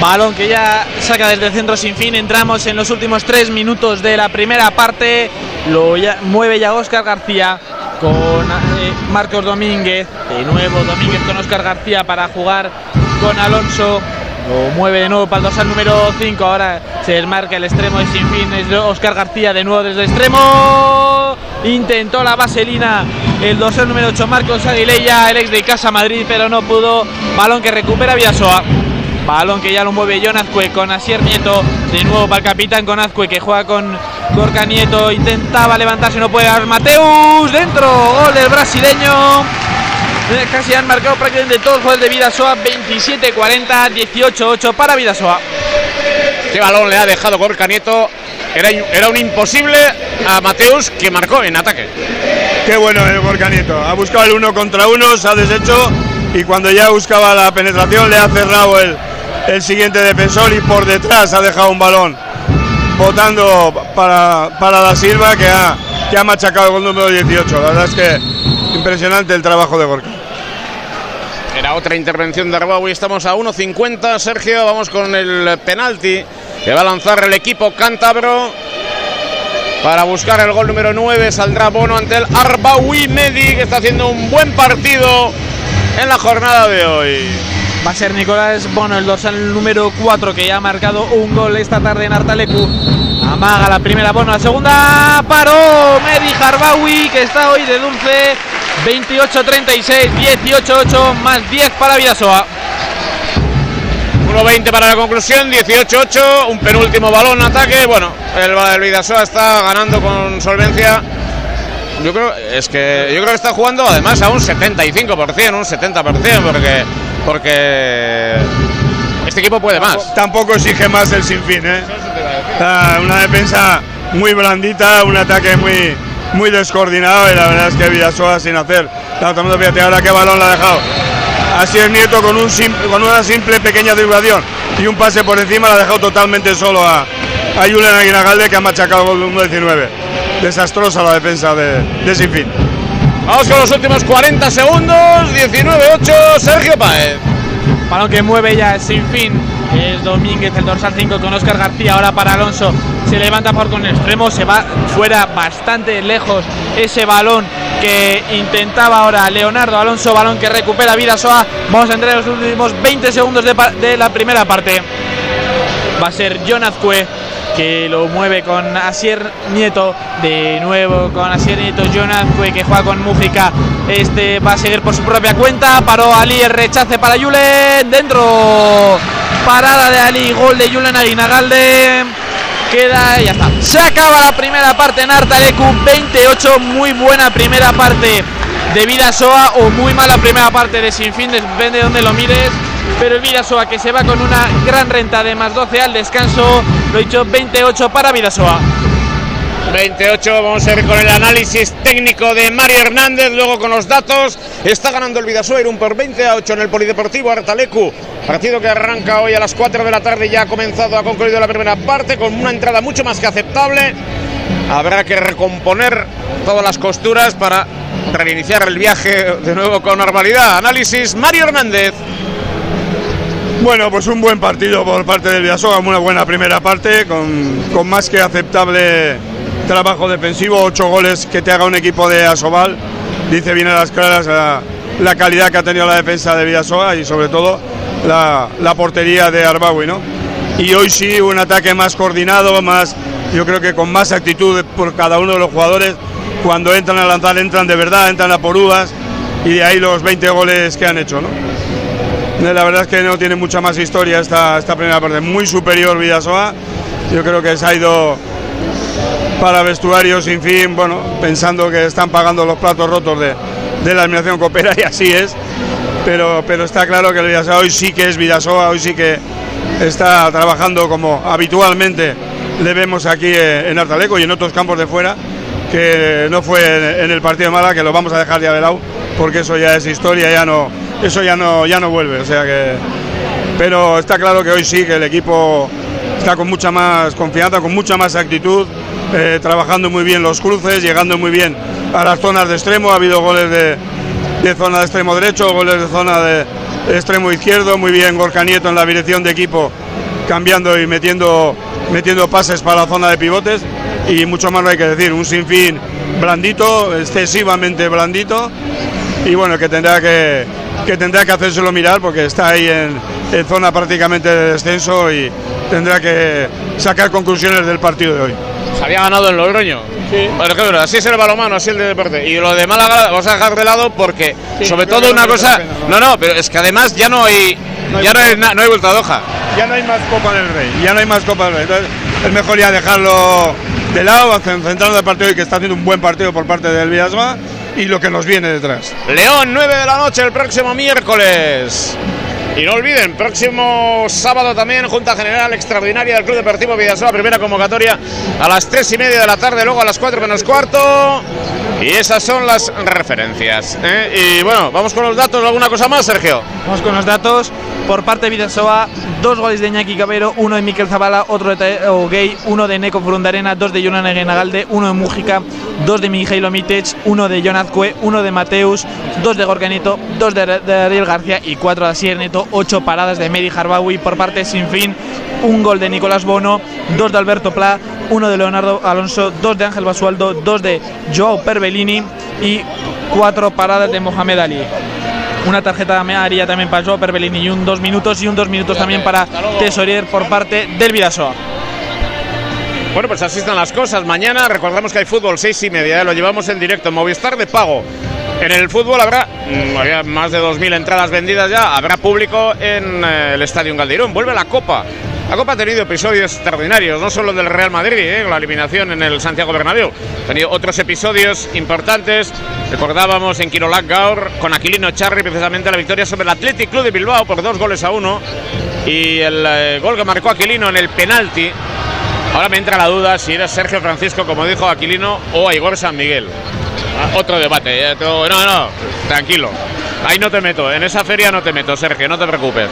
Balón que ya saca desde centro sin fin. Entramos en los últimos tres minutos de la primera parte. Lo mueve ya Óscar García con eh, Marcos Domínguez. De nuevo Domínguez con Óscar García para jugar con Alonso. Lo mueve de nuevo para el número 5. Ahora se desmarca el extremo de sin fin. Es Óscar García de nuevo desde el extremo. Intentó la vaselina el dorsal número 8 Marcos Aguilella, el ex de Casa Madrid, pero no pudo. Balón que recupera Villasoa. Balón que ya lo mueve John Azcue con Asier Nieto. De nuevo para el capitán con Azcue que juega con Gorka Nieto. Intentaba levantarse, no puede Mateus. Dentro, gol del brasileño. Eh, Casi han marcado prácticamente todos los goles de Vidasoa. 27-40, 18-8 para Vidasoa.
Qué balón le ha dejado Gorka Nieto. Era, era un imposible a Mateus que marcó en ataque.
Qué bueno el Gorka Nieto. Ha buscado el uno contra uno, se ha deshecho y cuando ya buscaba la penetración le ha cerrado el, el siguiente defensor y por detrás ha dejado un balón votando para, para Silva que ha, que ha machacado con el número 18. La verdad es que impresionante el trabajo de Gorka.
Era otra intervención de Arbawi. Estamos a 1.50. Sergio, vamos con el penalti que va a lanzar el equipo cántabro. Para buscar el gol número 9 saldrá Bono ante el Arbawi Medi, que está haciendo un buen partido en la jornada de hoy.
Va a ser Nicolás Bono, el dorsal número 4, que ya ha marcado un gol esta tarde en Artalecu. Amaga la primera Bono, la segunda paró Medi Harbawi, que está hoy de dulce. 28-36, 18-8, más 10 para Vidasoa.
1.20 para la conclusión, 18-8, un penúltimo balón ataque. Bueno, el, el Vidasoa está ganando con solvencia. Yo creo, es que yo creo que está jugando además a un 75%, un 70%, porque, porque este equipo puede más.
Tampoco exige más el sinfín, ¿eh? Ah, Una defensa muy blandita, un ataque muy, muy descoordinado y la verdad es que Vidasoa sin hacer. Claro, todo el mundo fíjate ahora qué balón la ha dejado. Así es Nieto con, un sim- con una simple pequeña driblación y un pase por encima la ha dejado totalmente solo a, a Julen Aguinagalde que ha machacado el 1-19. Desastrosa la defensa de, de Sinfín.
Vamos con los últimos 40 segundos, 19-8, Sergio Páez.
Balón que mueve ya sin fin. Es Domínguez, el dorsal 5 con Oscar García. Ahora para Alonso. Se levanta por con extremo. Se va fuera bastante lejos ese balón que intentaba ahora Leonardo Alonso. Balón que recupera Vidasoa. Vamos a entrar en los últimos 20 segundos de, de la primera parte. Va a ser John Azcue que lo mueve con Asier Nieto. De nuevo con Asier Nieto. Azcue que juega con Mújica. Este va a seguir por su propia cuenta. Paró Ali el rechace para Julen. Dentro. Parada de Ali. Gol de Julen Aguinagalde. Queda y ya está. Se acaba la primera parte en Artalecu. 28. Muy buena primera parte de Vidasoa o muy mala primera parte de Sinfín. Depende de donde lo mires. Pero el Vidasoa que se va con una gran renta de más 12 al descanso, lo he dicho 28 para Vidasoa.
28, vamos a ir con el análisis técnico de Mario Hernández, luego con los datos. Está ganando el Vidasoa un por 20 a 8 en el Polideportivo Artalecu. Partido que arranca hoy a las 4 de la tarde, ya ha comenzado, ha concluido la primera parte con una entrada mucho más que aceptable. Habrá que recomponer todas las costuras para reiniciar el viaje de nuevo con normalidad. Análisis Mario Hernández.
Bueno, pues un buen partido por parte del Vidasoa, una buena primera parte, con, con más que aceptable trabajo defensivo, ocho goles que te haga un equipo de Asobal, dice bien a las claras la, calidad que ha tenido la defensa de Vidasoa y sobre todo la, portería de Arbawi, ¿no? Y hoy sí un ataque más coordinado, más, yo creo que con más actitud por cada uno de los jugadores, cuando entran a lanzar entran de verdad, entran a por uvas y de ahí los 20 goles que han hecho, ¿no? La verdad es que no tiene mucha más historia esta, esta primera parte, muy superior Vidasoa, yo creo que se ha ido para vestuario sin fin, bueno, pensando que están pagando los platos rotos de, de la eliminación copera y así es, pero, pero está claro que el Vidasoa hoy sí que es Vidasoa, hoy sí que está trabajando como habitualmente le vemos aquí en Artaleco y en otros campos de fuera, que no fue en el partido de Mala, que lo vamos a dejar ya de lado, porque eso ya es historia, ya no, eso ya no, ya no vuelve, o sea que, pero está claro que hoy sí que el equipo está con mucha más confianza, con mucha más actitud, eh, trabajando muy bien los cruces, llegando muy bien a las zonas de extremo. Ha habido goles de, zona de extremo derecho, goles de zona de, extremo izquierdo. Muy bien Gorka Nieto en la dirección de equipo, cambiando y metiendo, metiendo pases para la zona de pivotes. Y mucho más no hay que decir, un sinfín blandito, excesivamente blandito. Y bueno, que tendrá que, que tendrá que hacérselo mirar porque está ahí en, en zona prácticamente de descenso y tendrá que sacar conclusiones del partido de hoy.
Se había ganado en Logroño. Sí. Bueno, qué así es el balomano, así el de deporte. Y lo de Málaga vamos a dejar de lado porque, sobre todo, una cosa. No, no, pero es que además ya no hay. ya no hay, no hay vuelta de hoja.
Ya no hay más Copa del Rey. Ya no hay más Copa del Rey. Entonces, es mejor ya dejarlo de lado, centrarnos en el partido y que está haciendo un buen partido por parte del Villasma y lo que nos viene detrás.
León, 9 de la noche el próximo miércoles. Y no olviden, próximo sábado también, Junta General Extraordinaria del Club Deportivo Vidasoa, primera convocatoria a las tres y media de la tarde, luego a las 4 menos cuarto. Y esas son las referencias. ¿eh? Y bueno, vamos con los datos. ¿Alguna cosa más, Sergio?
Vamos con los datos. Por parte de Vidasoa, dos goles de Iñaki Cabero, uno de Miquel Zabala, otro de Gay, uno de Neko Frundarena, dos de Jonan Egenagalde, uno de Mújica, dos de Mijailo Mitic, uno de Jonazcue, uno de Mateus, dos de Gorganito, dos de, Ariel García y cuatro de Asier Neto, ocho paradas de Medi Harbawi por parte sin fin, un gol de Nicolás Bono, dos de Alberto Pla, uno de Leonardo Alonso, dos de Ángel Basualdo, dos de Joao Perbelini y cuatro paradas de Mohamed Ali. Una tarjeta amarilla también para Joao Perbelini y un dos minutos y un dos minutos también para Tesorier por parte del Vidasoa.
Bueno, pues así están las cosas. Mañana recordamos que hay fútbol seis y media, ¿eh? lo llevamos en directo Movistar de pago. En el fútbol habrá, mm, más de 2.000 entradas vendidas ya, habrá público en eh, el Estadio Galdirón. Vuelve la Copa. La Copa ha tenido episodios extraordinarios, no solo del Real Madrid, ¿eh? la eliminación en el Santiago Bernabéu. Ha tenido otros episodios importantes. Recordábamos en Quirolac Gaur con Aquilino Charri precisamente la victoria sobre el Athletic Club de Bilbao por dos goles a uno. Y el eh, gol que marcó Aquilino en el penalti. Ahora me entra la duda si era Sergio Francisco, como dijo Aquilino, o Igor San Miguel. Ah, otro debate. ¿eh? No, no, tranquilo. Ahí no te meto, en esa feria no te meto, Sergio, no te preocupes.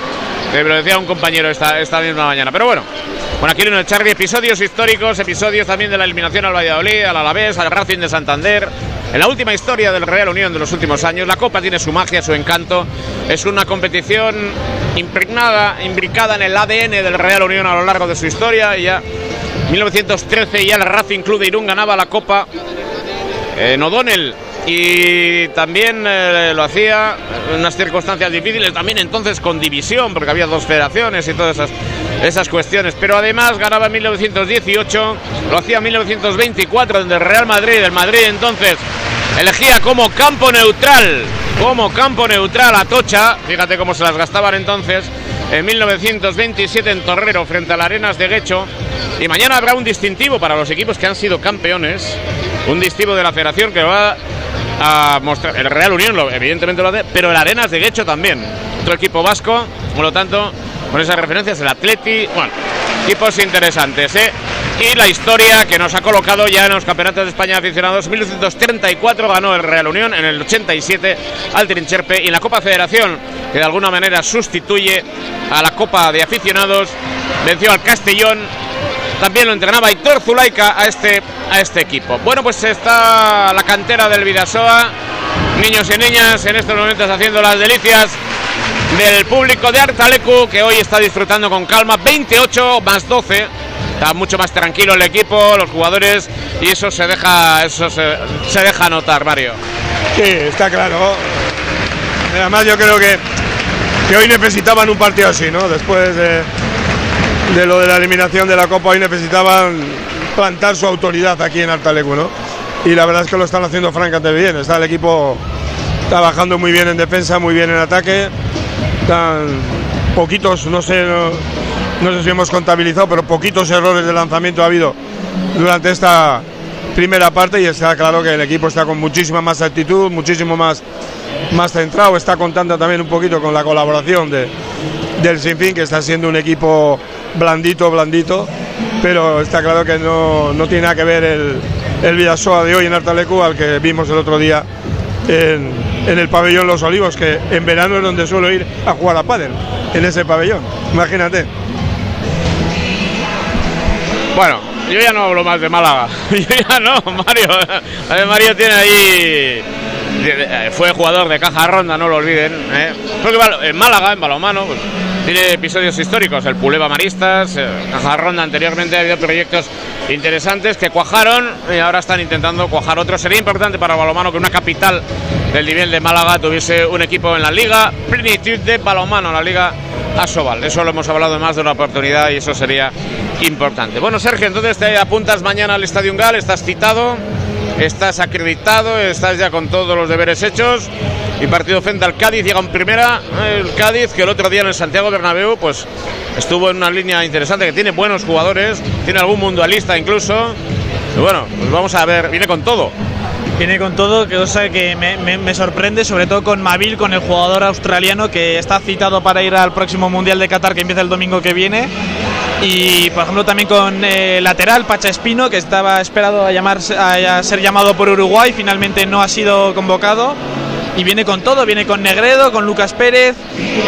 Te lo decía un compañero esta, esta misma mañana. Pero bueno, bueno, aquí en el Charlie, episodios históricos, episodios también de la eliminación al Valladolid, al Alavés, al Racing de Santander. En la última historia del Real Unión de los últimos años, la Copa tiene su magia, su encanto. Es una competición impregnada, imbricada en el ADN del Real Unión a lo largo de su historia. Y ya 1913 ya el Racing Club de Irún ganaba la Copa en O'Donnell y también eh, lo hacía en unas circunstancias difíciles, también entonces con división, porque había dos federaciones y todas esas, esas cuestiones. Pero además ganaba en 1918, lo hacía en 1924, donde el Real Madrid, el Madrid entonces elegía como campo neutral, como campo neutral a Tocha, fíjate cómo se las gastaban entonces, en 1927 en Torrero frente a las Arenas de Guecho. Y mañana habrá un distintivo para los equipos que han sido campeones, un distintivo de la federación que va a mostrar. El Real Unión, lo, evidentemente lo hace, pero el Arenas de Guecho también. Otro equipo vasco, por lo tanto, con esas referencias, el Atleti. Bueno, equipos interesantes, ¿eh? Y la historia que nos ha colocado ya en los campeonatos de España aficionados. 1934 ganó el Real Unión, en el 87 al Trincherpe y en la Copa Federación, que de alguna manera sustituye a la Copa de Aficionados, venció al Castellón. También lo entrenaba Hitor Zulaika a este, a este equipo. Bueno, pues está la cantera del Vidasoa. Niños y niñas en estos momentos haciendo las delicias del público de Artalecu que hoy está disfrutando con calma. 28 más 12 está mucho más tranquilo el equipo, los jugadores y eso se deja eso se, se deja notar, Mario.
Sí, está claro. Además yo creo que, que hoy necesitaban un partido así, ¿no? Después de, lo de la eliminación de la Copa, hoy necesitaban plantar su autoridad aquí en Artalecu, ¿no? Y la verdad es que lo están haciendo francamente bien. Está el equipo trabajando muy bien en defensa, muy bien en ataque. Poquitos, no sé, no, no sé si hemos contabilizado, pero poquitos errores de lanzamiento ha habido durante esta primera parte y está claro que el equipo está con muchísima más actitud, muchísimo más, más centrado, está contando también un poquito con la colaboración de, del Sinfín, que está siendo un equipo blandito, blandito, pero está claro que no, no tiene nada que ver el, el Vidasoa de hoy en Artalecu al que vimos el otro día en, en el pabellón Los Olivos, que en verano es donde suelo ir a jugar a pádel, en ese pabellón, imagínate.
Bueno, yo ya no hablo más de Málaga. (laughs) Yo ya no, Mario. Mario tiene ahí. Fue jugador de caja ronda, no lo olviden. ¿eh? En Málaga, en balonmano, pues, tiene episodios históricos. El Puleva Maristas, eh, caja ronda anteriormente ha habido proyectos interesantes que cuajaron y ahora están intentando cuajar otros. Sería importante para balonmano que una capital del nivel de Málaga tuviese un equipo en la liga, plenitud de balonmano, la liga Asobal. Eso lo hemos hablado más de una oportunidad y eso sería importante. Bueno, Sergio, entonces te apuntas mañana al Estadio Ungal, estás citado, estás acreditado, estás ya con todos los deberes hechos. Y partido frente al Cádiz llega en primera. El Cádiz, que el otro día en el Santiago Bernabéu, pues estuvo en una línea interesante, que tiene buenos jugadores, tiene algún mundialista incluso. Bueno, pues vamos a ver, viene con todo.
Viene con todo, cosa que me, me, me, sorprende, sobre todo con Mabil, con el jugador australiano que está citado para ir al próximo Mundial de Qatar que empieza el domingo que viene. Y por ejemplo también con eh, lateral Pacha Espino, que estaba esperado a, llamarse, a ser llamado por Uruguay, finalmente no ha sido convocado y viene con todo, viene con Negredo, con Lucas Pérez,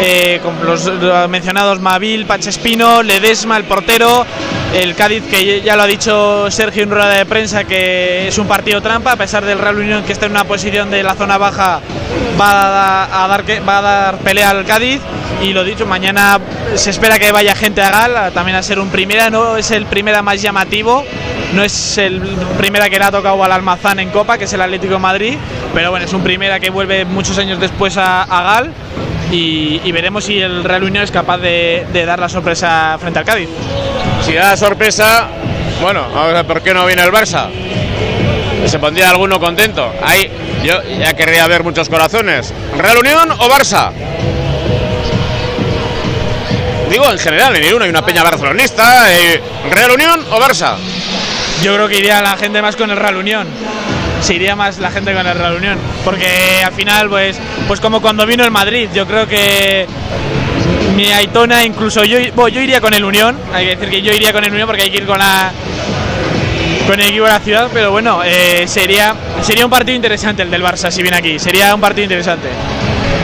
eh, con los, los, mencionados Mabil, Pachespino, Ledesma, el portero, el Cádiz que ya lo ha dicho Sergio en rueda de prensa que es un partido trampa, a pesar del Real Unión que está en una posición de la zona baja va a, a dar, va a dar pelea al Cádiz. Y lo dicho, mañana se espera que vaya gente a Gal, también a ser un primera, no es el primera más llamativo, no es el primera que le ha tocado al Almazán en Copa, que es el Atlético de Madrid, pero bueno, es un primera que vuelve muchos años después a, a Gal y, veremos si el Real Unión es capaz de, dar la sorpresa frente al Cádiz.
Si da la sorpresa, bueno, por qué no viene el Barça. Se pondría alguno contento. Ahí yo ya querría ver muchos corazones. ¿Real Unión o Barça? Digo, en general, en uno hay una peña barcelonista. Eh, ¿Real Unión o Barça?
Yo creo que iría la gente más con el Real Unión. Se iría más la gente con el Real Unión. Porque al final, pues, pues como cuando vino el Madrid, yo creo que mi Aitona, incluso yo, yo iría con el Unión. Hay que decir que yo iría con el Unión porque hay que ir con la con el equipo de la ciudad, pero bueno, eh, sería, sería un partido interesante el del Barça si viene aquí. Sería un partido interesante.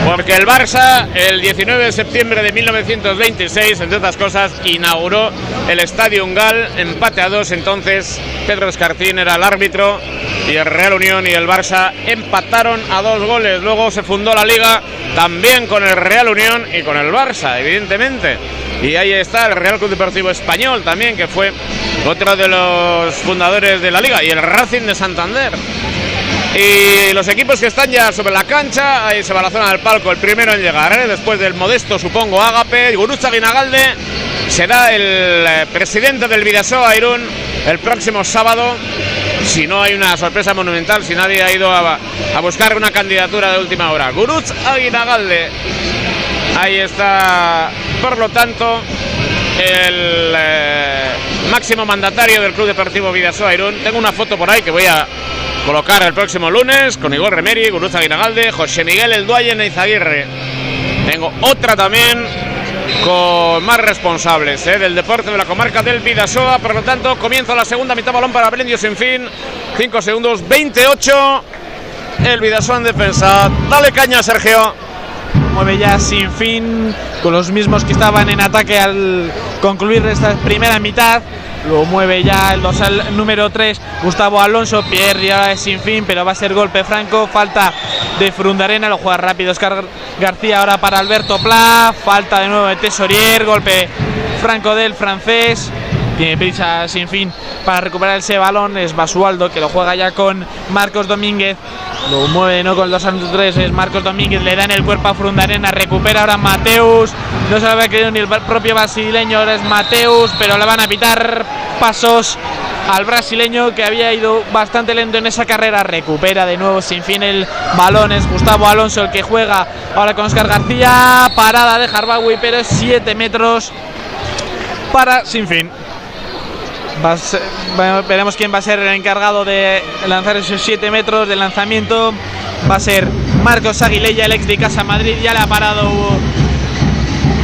Porque el Barça, el 19 de septiembre de 1926, entre otras cosas, inauguró el Estadio Ungal, empate a dos. Entonces, Pedro Escartín era el árbitro y el Real Unión y el Barça empataron a dos goles. Luego se fundó la liga también con el Real Unión y con el Barça, evidentemente. Y ahí está el Real Club Deportivo Español también, que fue otro de los fundadores de la liga, y el Racing de Santander. Y los equipos que están ya sobre la cancha, ahí se va la zona del palco, el primero en llegar, ¿eh? después del modesto, supongo, Ágape, Gurucha Guinagalde, será el presidente del Vidasoa Irún el próximo sábado, si no hay una sorpresa monumental, si nadie ha ido a, a buscar una candidatura de última hora. Guruz Aguinagalde, ahí está, por lo tanto, el eh, máximo mandatario del Club Deportivo Vidasoa Irún. Tengo una foto por ahí que voy a colocar el próximo lunes con Igor Remeri, Guruza Guinagalde, José Miguel El Duayen e Izaguirre. Tengo otra también con más responsables ¿eh? del deporte de la comarca del Vidasoa. Por lo tanto, comienza la segunda mitad balón para Belendio sin fin. 5 segundos, 28. El Vidasoa en defensa. Dale caña, Sergio.
Mueve ya sin fin con los mismos que estaban en ataque al concluir esta primera mitad. Lo mueve ya el dorsal número 3, Gustavo Alonso. Pierre ya es sin fin, pero va a ser golpe franco. Falta de Frundarena, lo juega rápido Oscar García ahora para Alberto Pla. Falta de nuevo de Tesorier, golpe franco del francés. Tiene prisa sin fin para recuperar ese balón. Es Basualdo que lo juega ya con Marcos Domínguez. Lo mueve no con 2 3. Es Marcos Domínguez. Le da en el cuerpo a Frundarena. Recupera ahora Mateus. No se lo había querido ni el propio brasileño. Ahora es Mateus. Pero le van a pitar pasos al brasileño que había ido bastante lento en esa carrera. Recupera de nuevo sin fin el balón. Es Gustavo Alonso el que juega ahora con Oscar García. Parada de Harbawi, pero es 7 metros para sin fin. Va ser- bueno, veremos quién va a ser el encargado de lanzar esos 7 metros de lanzamiento. Va a ser Marcos Aguilella, el ex de Casa Madrid. Ya le ha parado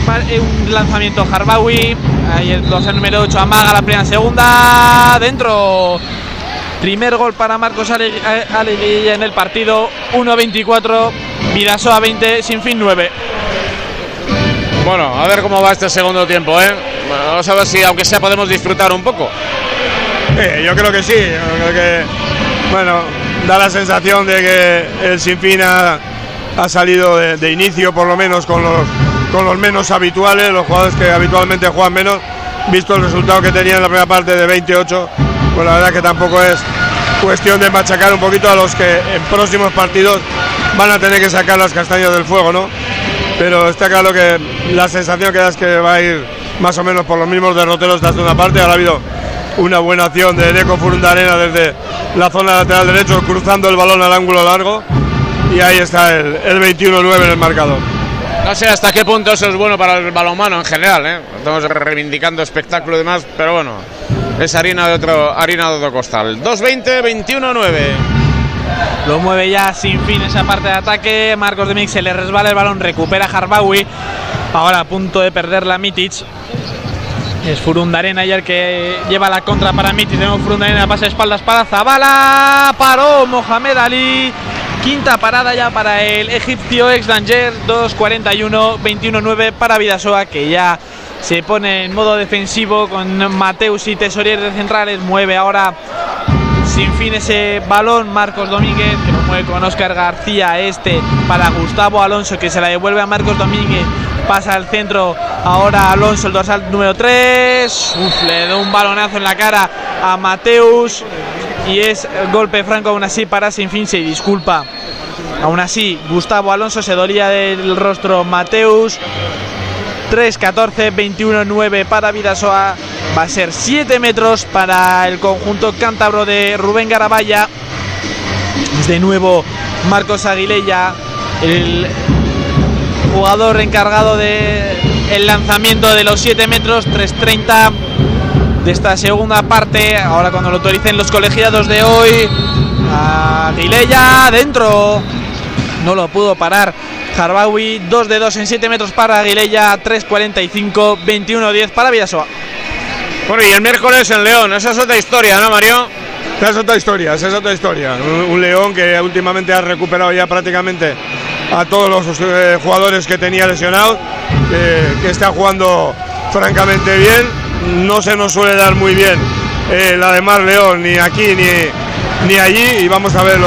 pa- eh, un lanzamiento Harbawi. Ahí el dorsal número 8 amaga la primera segunda. Dentro. Primer gol para Marcos Aguilella en el partido. 1-24. Vidasoa 20, sin fin 9.
Bueno, a ver cómo va este segundo tiempo, ¿eh? Bueno, vamos a ver si, aunque sea, podemos disfrutar un poco.
Yo creo que sí, yo bueno, da la sensación de que el Sinfín ha, ha salido de, de inicio, por lo menos con los, con los menos habituales, los jugadores que habitualmente juegan menos, visto el resultado que tenía en la primera parte de 28, pues la verdad que tampoco es cuestión de machacar un poquito a los que en próximos partidos van a tener que sacar las castañas del fuego, ¿no? Pero está claro que la sensación que da es que va a ir más o menos por los mismos derroteros de una parte. Ahora ha habido una buena acción de Deco Furundarena desde la zona lateral derecho, cruzando el balón al ángulo largo. Y ahí está el, el 21-9 en el marcador.
No sé hasta qué punto eso es bueno para el balonmano en general, ¿eh? Estamos reivindicando espectáculo y demás, pero bueno, es harina de otro, harina de otro costal. 2-20, 21-9.
Lo mueve ya sin fin esa parte de ataque. Marcos de Mix se le resbala el balón, recupera Harbawi. Ahora a punto de perder la Mitic. Es Furundarena el que lleva la contra para Mitic. Nuevo Furundarena pasa espaldas para Zabala. Paró Mohamed Ali. Quinta parada ya para el egipcio ex Danger. 2.41, 21-9 para Vidasoa que ya se pone en modo defensivo con Mateus y Tesorier de centrales. Mueve ahora sin fin ese balón Marcos Domínguez que lo mueve con Oscar García este para Gustavo Alonso que se la devuelve a Marcos Domínguez. Pasa al centro ahora Alonso el dorsal número 3 Uf, le da un balonazo en la cara a Mateus. Y es golpe franco aún así para sin fin se disculpa. Aún así Gustavo Alonso se dolía del rostro. Mateus 3-14, 21-9 para Vidasoa. Va a ser 7 metros para el conjunto cántabro de Rubén Garabaya. Es de nuevo Marcos Aguilella, el jugador encargado de el lanzamiento de los 7 metros, 3.30 de esta segunda parte. Ahora cuando lo autoricen los colegiados de hoy. Aguilella dentro. No lo pudo parar. Harbawi 2 de 2 en 7 metros para Aguilella, 3.45, 21-10 para Vidasoa.
Bueno, y el miércoles en León, esa es otra historia, ¿no, Mario?
Esa es otra historia, esa es otra historia. Un, León que últimamente ha recuperado ya prácticamente a todos los eh, jugadores que tenía lesionados, que, que está jugando francamente bien. No se nos suele dar muy bien eh, la de Mar León, ni aquí ni, ni allí, y vamos a ver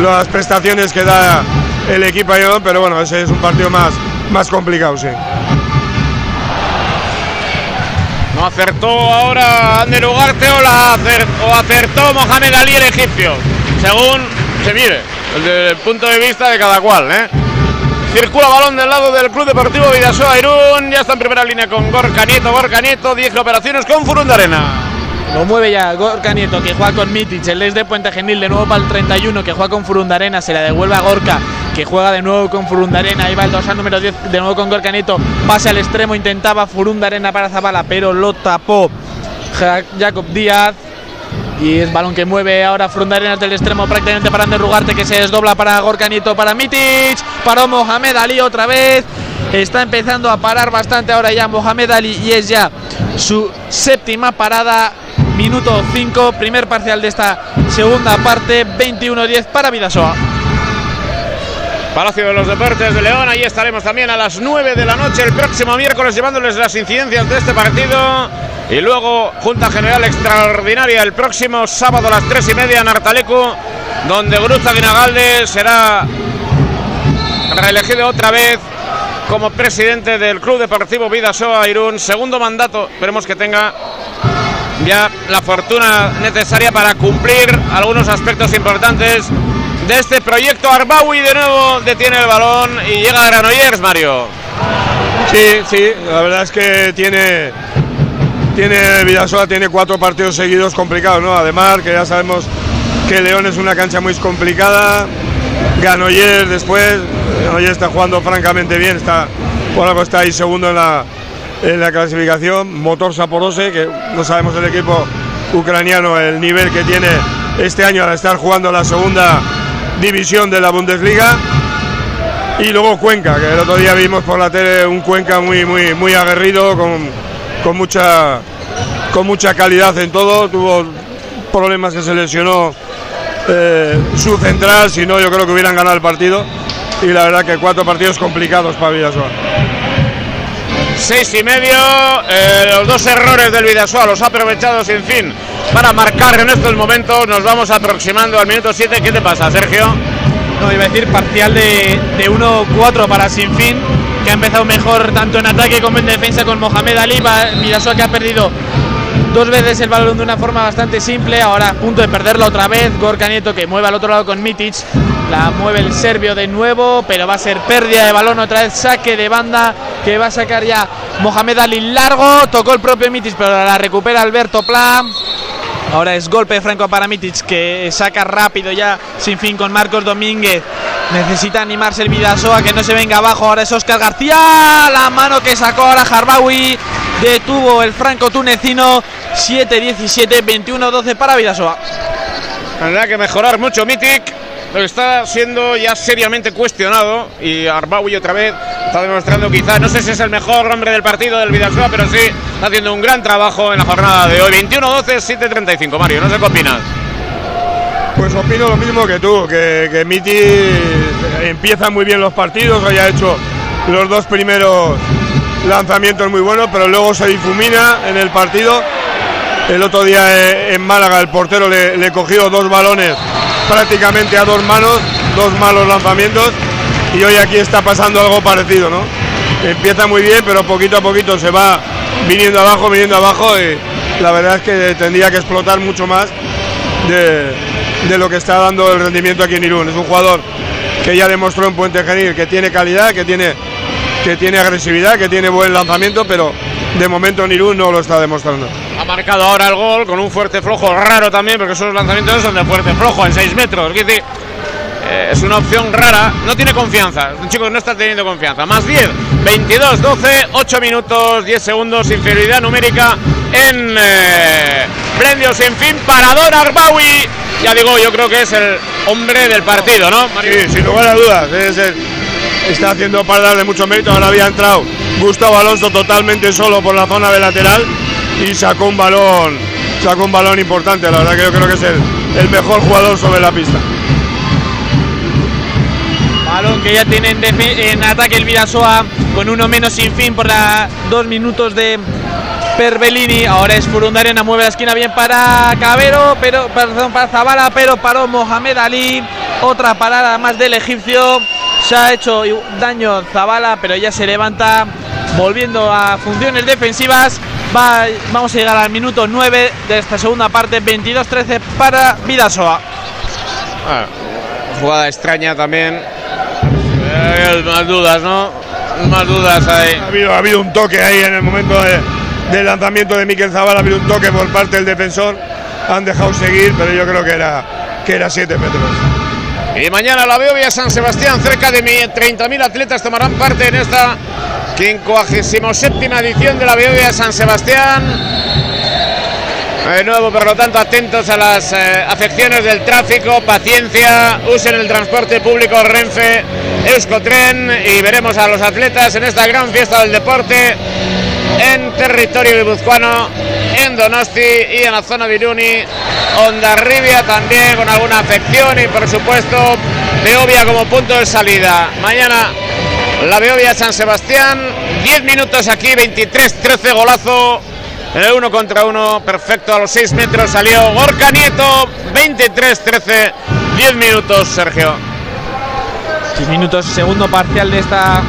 las prestaciones que da el equipo ahí, pero bueno, ese es un partido más, más complicado, sí.
Acertó ahora Ander Ugarte o, la acer- o acertó Mohamed Ali el egipcio, según se mire, desde el punto de vista de cada cual, ¿eh? Circula balón del lado del Club Deportivo Vidasoa Irún, ya está en primera línea con Gorka Nieto, Gorka Nieto, 10 operaciones con Furundarena.
Lo mueve ya Gorka Nieto que juega con Mitic, el ex de Puente Genil de nuevo para el 31 que juega con Furundarena, se la devuelve a Gorka que juega de nuevo con Furundarena, ahí va el dorsal número 10 de nuevo con Gorka Nieto, pasa al extremo, intentaba Furundarena para Zabala pero lo tapó Ja- Jacob Díaz Y es balón que mueve ahora Frundarenas del extremo prácticamente para Ander Rugarte que se desdobla para Gorka Nieto, para Mitic, para Mohamed Ali otra vez. Está empezando a parar bastante ahora ya Mohamed Ali y es ya su séptima parada. Minuto 5, primer parcial de esta segunda parte, 21-10 para Vidasoa.
Palacio de los Deportes de León. Ahí estaremos también a las 9 de la noche el próximo miércoles llevándoles las incidencias de este partido. Y luego Junta General Extraordinaria el próximo sábado a las 3 y media en Artaleco, donde Gruza Guinagalde será reelegido otra vez como presidente del Club Deportivo Vidasoa Irún. Segundo mandato, esperemos que tenga ya la fortuna necesaria para cumplir algunos aspectos importantes de este proyecto. Arbaui de nuevo detiene el balón y llega a Granollers, Mario.
Sí, sí, la verdad es que tiene, tiene Vidasoa tiene cuatro partidos seguidos complicados, ¿no? Además, que ya sabemos que León es una cancha muy complicada. Granollers después, Granollers está jugando francamente bien, está, por algo está ahí segundo en la, en la clasificación. Motor Saporose, que no sabemos el equipo ucraniano, el nivel que tiene este año al estar jugando la segunda división de la Bundesliga. Y luego Cuenca, que el otro día vimos por la tele un Cuenca muy, muy, muy aguerrido, con, con mucha, con mucha calidad en todo. Tuvo problemas que se lesionó eh, su central, si no yo creo que hubieran ganado el partido. Y la verdad que cuatro partidos complicados para Vidasoa.
Seis y medio, eh, los dos errores del Vidasoa los ha aprovechado sin fin para marcar en estos momentos. Nos vamos aproximando al minuto 7. ¿Qué te pasa, Sergio?
No, iba a decir parcial de, de 1-4 para Sinfín, que ha empezado mejor tanto en ataque como en defensa con Mohamed Ali. Vidasoa que ha perdido dos veces el balón de una forma bastante simple. Ahora a punto de perderlo otra vez. Gorka Nieto que mueve al otro lado con Mitic. La mueve el serbio de nuevo, pero va a ser pérdida de balón otra vez. Saque de banda que va a sacar ya Mohamed Ali largo. Tocó el propio Mitic, pero la recupera Alberto Pla. Ahora es golpe de Franco para Mitic que saca rápido ya sin fin con Marcos Domínguez. Necesita animarse el Vidasoa que no se venga abajo. Ahora es Oscar García. La mano que sacó ahora Harbawi. Detuvo el franco tunecino. 7-17, 21-12 para Vidasoa.
Tendrá que mejorar mucho Mitic, pero está siendo ya seriamente cuestionado. Y Arbaui otra vez está demostrando quizás, no sé si es el mejor hombre del partido del Vidasoa, pero sí está haciendo un gran trabajo en la jornada de hoy. 21-12, 7-35. Mario, no sé qué opinas.
Pues opino lo mismo que tú, que, que Miti empieza muy bien los partidos, haya hecho los dos primeros lanzamientos muy buenos, pero luego se difumina en el partido. El otro día eh, en Málaga el portero le, cogió dos balones prácticamente a dos manos, dos malos lanzamientos, y hoy aquí está pasando algo parecido, ¿no? Empieza muy bien, pero poquito a poquito se va viniendo abajo, viniendo abajo, y la verdad es que tendría que explotar mucho más de, de lo que está dando el rendimiento aquí en Irún. Es un jugador que ya demostró en Puente Genil que tiene calidad, que tiene, que tiene agresividad, que tiene buen lanzamiento, pero de momento en Irún no lo está demostrando.
Ha marcado ahora el gol con un fuerte flojo raro también, porque esos lanzamientos son de fuerte flojo en 6 metros. Es decir, eh, una opción rara, no tiene confianza. Un chico que no está teniendo confianza. Más 10, 22, 12, 8 minutos, 10 segundos, inferioridad numérica en eh, sin fin. Parador Arbawi. Ya digo, yo creo que es el hombre del partido, ¿no?
Sí, sin lugar a dudas. está haciendo paradas de mucho mérito. Ahora había entrado Gustavo Alonso totalmente solo por la zona de lateral y sacó un balón, sacó un balón importante. La verdad que yo creo que es el, mejor jugador sobre la pista.
Balón que ya tiene en, en ataque el Vidasoa con uno menos sin fin por la dos minutos de Perbellini. Ahora es Furundarena, mueve la esquina bien para Cabero, pero perdón, para Zabala, pero paró Mohamed Ali. Otra parada más del egipcio. Se ha hecho daño Zabala, pero ya se levanta volviendo a funciones defensivas. Va- vamos a llegar al minuto 9 de esta segunda parte, 22-13 para Vidasoa.
Ah, jugada extraña también. Eh, más dudas, ¿no? Más dudas ahí.
Ha habido, ha habido un toque ahí en el momento de- del lanzamiento de Miquel Zavala, ha habido un toque por parte del defensor. Han dejado seguir, pero yo creo que era que era 7 metros.
Y mañana la Beovia San Sebastián, cerca de mi- 30.000 atletas tomarán parte en esta 57 edición de la Beovia San Sebastián. De nuevo, por lo tanto, atentos a las eh, afecciones del tráfico, paciencia, usen el transporte público Renfe, Euskotren y veremos a los atletas en esta gran fiesta del deporte en territorio guipuzcoano, en Donosti y en la zona de Iruni, Ondarribia también con alguna afección y por supuesto Beovia como punto de salida. Mañana la Beovia San Sebastián, 10 minutos aquí, 23-13 golazo. El uno contra uno, perfecto, a los 6 metros salió Gorka Nieto, 23-13, 10 minutos, Sergio.
10 minutos, segundo parcial de esta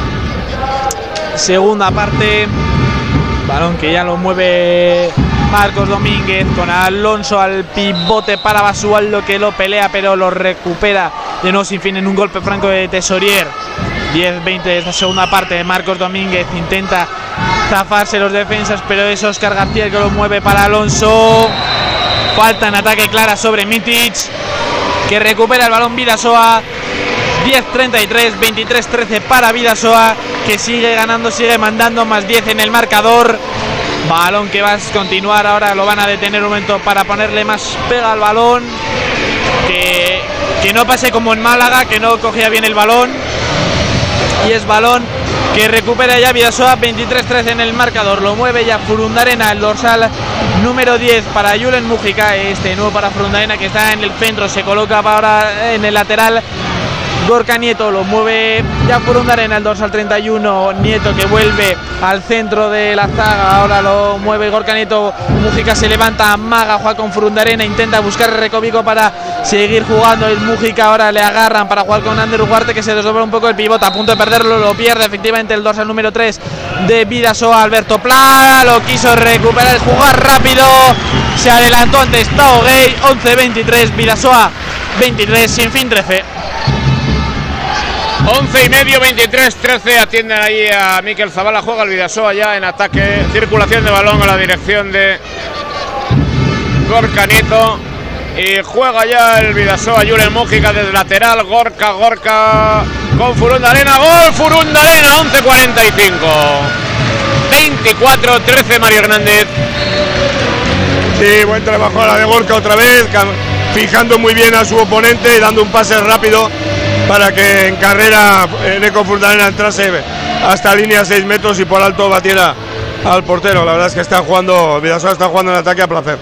segunda parte. Balón que ya lo mueve Marcos Domínguez con Alonso al pivote para Basualdo que lo pelea pero lo recupera de nuevo sin fin en un golpe franco de Tesorier. 10-20 de esta segunda parte. Marcos Domínguez intenta zafarse los defensas, pero es Oscar García el que lo mueve para Alonso. Falta en ataque clara sobre Mitic, que recupera el balón Vidasoa. 10-33, 23-13 para Vidasoa, que sigue ganando, sigue mandando más 10 en el marcador. Balón que va a continuar ahora, lo van a detener un momento para ponerle más pega al balón. Que, que no pase como en Málaga, que no cogía bien el balón. Y es balón que recupera ya Vidasoa 23-13 en el marcador. Lo mueve ya Furundarena, el dorsal número 10 para Julen Mujica. Este nuevo para Furundarena que está en el centro. Se coloca ahora en el lateral. Gorka Nieto lo mueve ya Furundarena, el dorsal 31. Nieto que vuelve al centro de la zaga. Ahora lo mueve Gorka Nieto. Mujica se levanta. Maga juega con Furundarena. Intenta buscar el recobico para seguir jugando. El Mujica ahora le agarran para jugar con Ander Ugarte que se desdobla un poco el pivote. A punto de perderlo. Lo pierde efectivamente el dorsal número 3 de Vidasoa. Alberto Pla lo quiso recuperar, jugar rápido. Se adelantó antes Tao Gay. 11-23. Vidasoa 23. Sin fin 13.
11 y medio, 23, 13. Atienden ahí a Miquel Zavala. Juega el Vidasoa ya en ataque. Circulación de balón a la dirección de Gorka Nieto. Y juega ya el Vidasoa Julen Mújica desde lateral. Gorka, Gorka con Furundarena. Gol Furundarena, 11-45. 24-13 Mario Hernández.
Sí, buen trabajo a la de Gorka otra vez, fijando muy bien a su oponente y dando un pase rápido para que en carrera Neko Furundarena entrase hasta línea 6 metros y por alto batiera al portero. La verdad es que está jugando, Vidasoa está jugando en ataque a placer.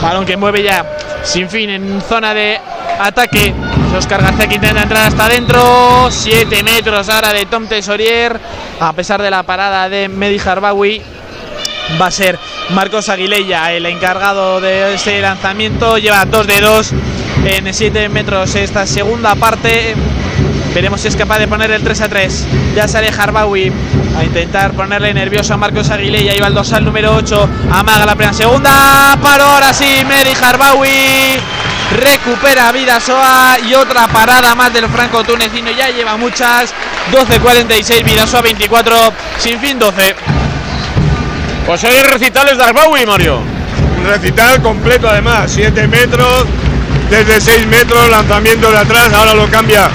Balón que mueve ya sin fin en zona de ataque. Oscar García que intenta entrar hasta adentro. 7 metros ahora de Tom Tesorier. A pesar de la parada de Medi Harbawi. Va a ser Marcos Aguilella el encargado de ese lanzamiento. Lleva 2 de 2 en 7 metros esta segunda parte. Veremos si es capaz de poner el 3 a 3. Ya sale Harbawi a intentar ponerle nervioso a Marcos Aguilella. Iba el dorsal número 8. Amaga la primera segunda. Paro ahora sí. Meri Harbawi. Recupera Vidasoa. Y otra parada más del franco tunecino. Ya lleva muchas. 12-46. Vidasoa 24. Sin fin 12.
Pues hoy recitales de Harbawi, Mario.
Un recital completo además. 7 metros. Desde 6 metros. Lanzamiento de atrás. Ahora lo cambia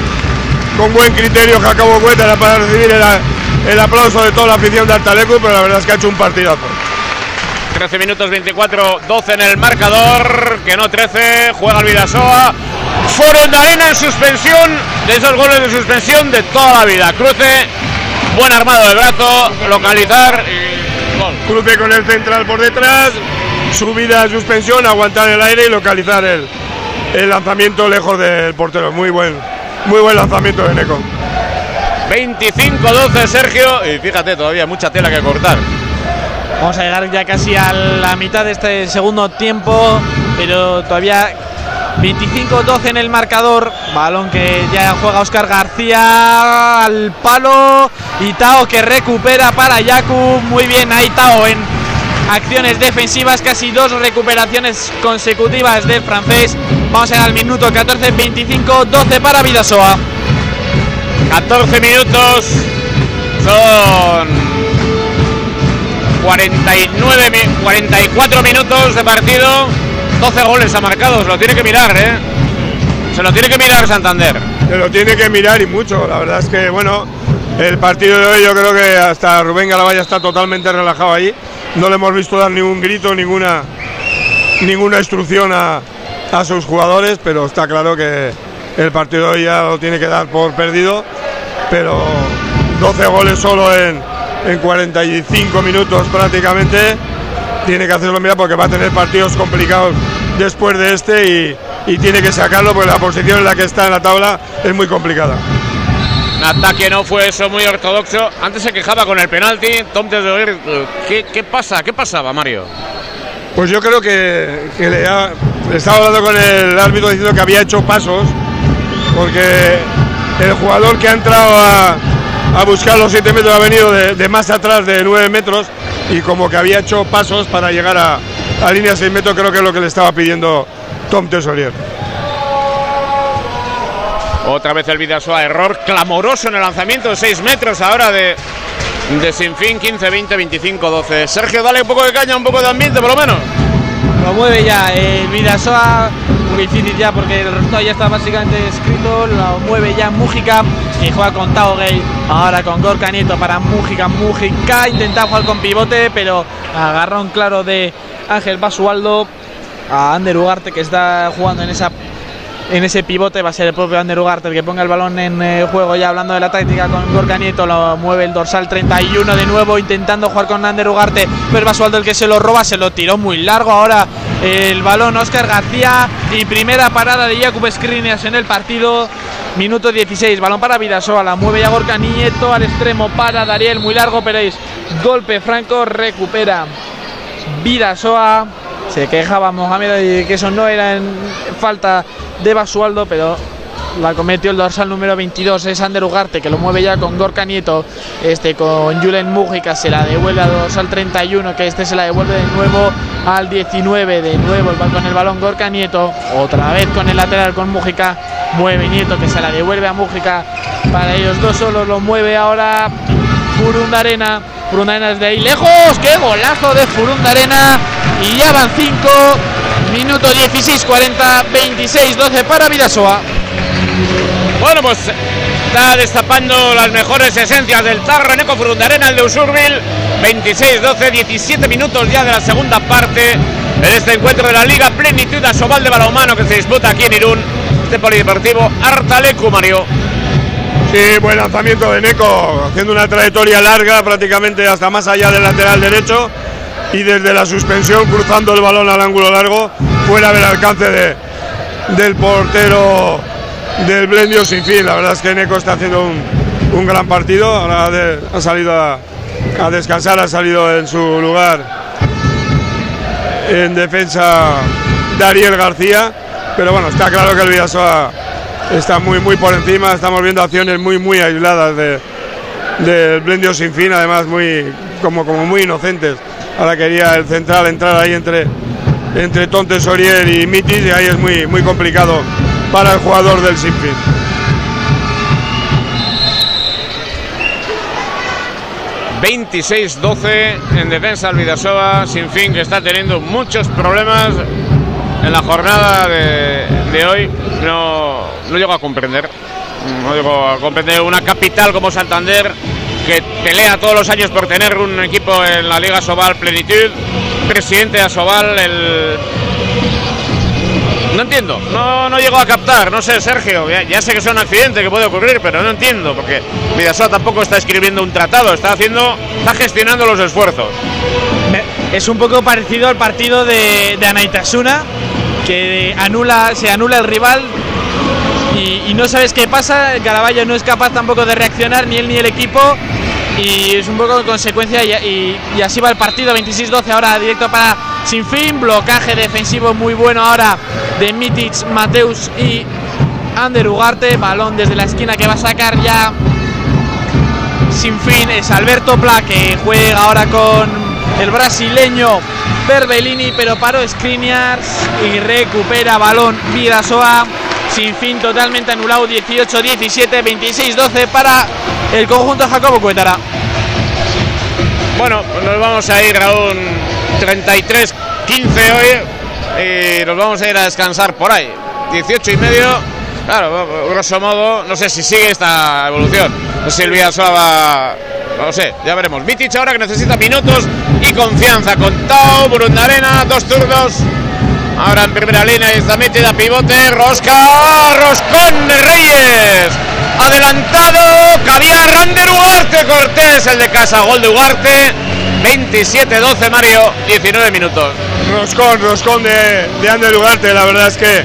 con buen criterio Jacobo Cuétara para recibir el, el, aplauso de toda la afición de Altalecu, pero la verdad es que ha hecho un partidazo.
13 minutos 24, 12 en el marcador, que no 13, juega el Vidasoa. Forondarena en suspensión, de esos goles de suspensión de toda la vida. Cruce, buen armado de brazo, localizar y gol.
Cruce con el central por detrás, subida a suspensión, aguantar el aire y localizar el, el lanzamiento lejos del portero. Muy buen, muy buen lanzamiento de Neco.
25-12 Sergio y fíjate todavía mucha tela que cortar.
Vamos a llegar ya casi a la mitad de este segundo tiempo, pero todavía 25-12 en el marcador. Balón que ya juega Oscar García al palo y Tao que recupera para Yaku. Muy bien ahí Tao en acciones defensivas, casi dos recuperaciones consecutivas del francés. Vamos a llegar al minuto 14, 25, 12 para Vidasoa.
14 minutos son 49, 44 minutos de partido. 12 goles ha marcado, se lo tiene que mirar, ¿eh? Se lo tiene que mirar Santander.
Se lo tiene que mirar y mucho. La verdad es que, bueno, el partido de hoy yo creo que hasta Rubén Galavalla está totalmente relajado ahí. No le hemos visto dar ningún grito, ninguna, ninguna instrucción a, a sus jugadores, pero está claro que el partido de hoy ya lo tiene que dar por perdido. Pero 12 goles solo en, en 45 minutos prácticamente. Tiene que hacerlo mira porque va a tener partidos complicados después de este y, y tiene que sacarlo porque la posición en la que está en la tabla es muy complicada.
Ataque no fue eso muy ortodoxo. Antes se quejaba con el penalti. Tom de ¿qué, ¿qué pasa? ¿Qué pasaba, Mario?
Pues yo creo que, le, estaba hablando con el árbitro diciendo que había hecho pasos, porque el jugador que ha entrado a, buscar los 7 metros ha venido de, de más atrás de 9 metros y como que había hecho pasos para llegar a, a línea 6 metros, creo que es lo que le estaba pidiendo Tom Tesorier.
Otra vez el Vidasoa, error clamoroso en el lanzamiento de 6 metros ahora de, de Sinfín, 15, 20, 25, 12. Sergio, dale un poco de caña, un poco de ambiente por lo menos.
Lo mueve ya el Vidasoa, muy difícil ya porque el resultado ya está básicamente escrito. Lo mueve ya Mújica y juega con Tao Gay. Ahora con Gorka Nieto para Mújica. Mújica intenta jugar con pivote, pero agarrón claro de Ángel Basualdo a Ander Ugarte que está jugando en esa en ese pivote va a ser el propio Ander Ugarte el que ponga el balón en eh, juego ya hablando de la táctica con Gorka Nieto lo mueve el dorsal 31 de nuevo intentando jugar con Ander Ugarte pero Basualdo el que se lo roba se lo tiró muy largo ahora el balón Oscar García y primera parada de Jakub Skriniar en el partido minuto 16 balón para Vidasoa la mueve ya Gorka Nieto al extremo para Dariel muy largo pero es golpe franco recupera Vidasoa. Se quejaba Mohamed de que eso no era en falta de Basualdo, pero la cometió el dorsal número 22, es Ander Ugarte, que lo mueve ya con Gorka Nieto, este con Julen Mújica, se la devuelve al dorsal 31, que este se la devuelve de nuevo al 19, de nuevo con el balón Gorka Nieto, otra vez con el lateral con Mújica, mueve Nieto, que se la devuelve a Mújica, para ellos dos solos lo mueve ahora Furundarena. Furundarena desde ahí lejos. ¡Qué golazo de Furundarena! Y ya van 5. Minuto 16-40, 26-12 para Vidasoa.
Bueno, pues está destapando las mejores esencias del Tarra Neco Frundarena, el de Usurbil. 26-12, 17 minutos ya de la segunda parte en este encuentro de la Liga Plenitud Asobal de Balonmano que se disputa aquí en Irún. Este polideportivo Artalecu, Mario.
Sí, buen lanzamiento de Neco, haciendo una trayectoria larga, prácticamente hasta más allá del lateral derecho, y desde la suspensión cruzando el balón al ángulo largo, fuera del alcance de- del portero del Blendio sin fin. La verdad es que Neco está haciendo un, un gran partido, ahora ha, salido a, a descansar, ha salido en su lugar en defensa Dariel García, pero bueno, está claro que el Vidasoa está muy muy por encima, estamos viendo acciones muy muy aisladas de del Blendio sin fin, además muy como, como muy inocentes. Ahora quería el central entrar ahí entre entre Tonte Sorier y Mitis y ahí es muy muy complicado para el jugador del Sinfín.
fin. 26-12 en defensa del Vidasoa, sin fin que está teniendo muchos problemas en la jornada de, de hoy. No, no llego a comprender. No llego a comprender una capital como Santander que pelea todos los años por tener un equipo en la Liga Sobal Plenitud. Presidente de Asobal, el no entiendo, no, no llego a captar, no sé, Sergio, ya, sé que es un accidente que puede ocurrir, pero no entiendo, porque Vidasoa tampoco está escribiendo un tratado, está haciendo, está gestionando los esfuerzos.
Es un poco parecido al partido de, de Anaitasuna, anula, se anula el rival y, no sabes qué pasa. Caraballo no es capaz tampoco de reaccionar, ni él ni el equipo. Y es un poco en consecuencia, y, así va el partido: 26-12. Ahora directo para Sinfín. Blocaje defensivo muy bueno ahora de Mitic, Mateus y Ander Ugarte. Balón desde la esquina que va a sacar ya sin fin es Alberto Pla que juega ahora con el brasileño Berbellini pero paró Skriniars y recupera balón Vidasoa sin fin totalmente anulado 18-17 26-12 para el conjunto Jacobo Cuétara
Bueno, pues nos vamos a ir a un 33-15 hoy y nos vamos a ir a descansar por ahí. 18 y medio. Claro, grosso modo, no sé si sigue esta evolución. No sé si el Vidasoa va. No sé, ya veremos. Mitic ahora que necesita minutos y confianza. Con Tau, Brundarena, dos turnos. Ahora en primera línea está metida pivote, Rosca, Roscón Reyes. Adelantado, cabía Rander Ugarte Cortés, el de casa, gol de Ugarte. 27-12 Mario, 19 minutos.
Roscón, Roscón de, de Ander Ugarte, la verdad es que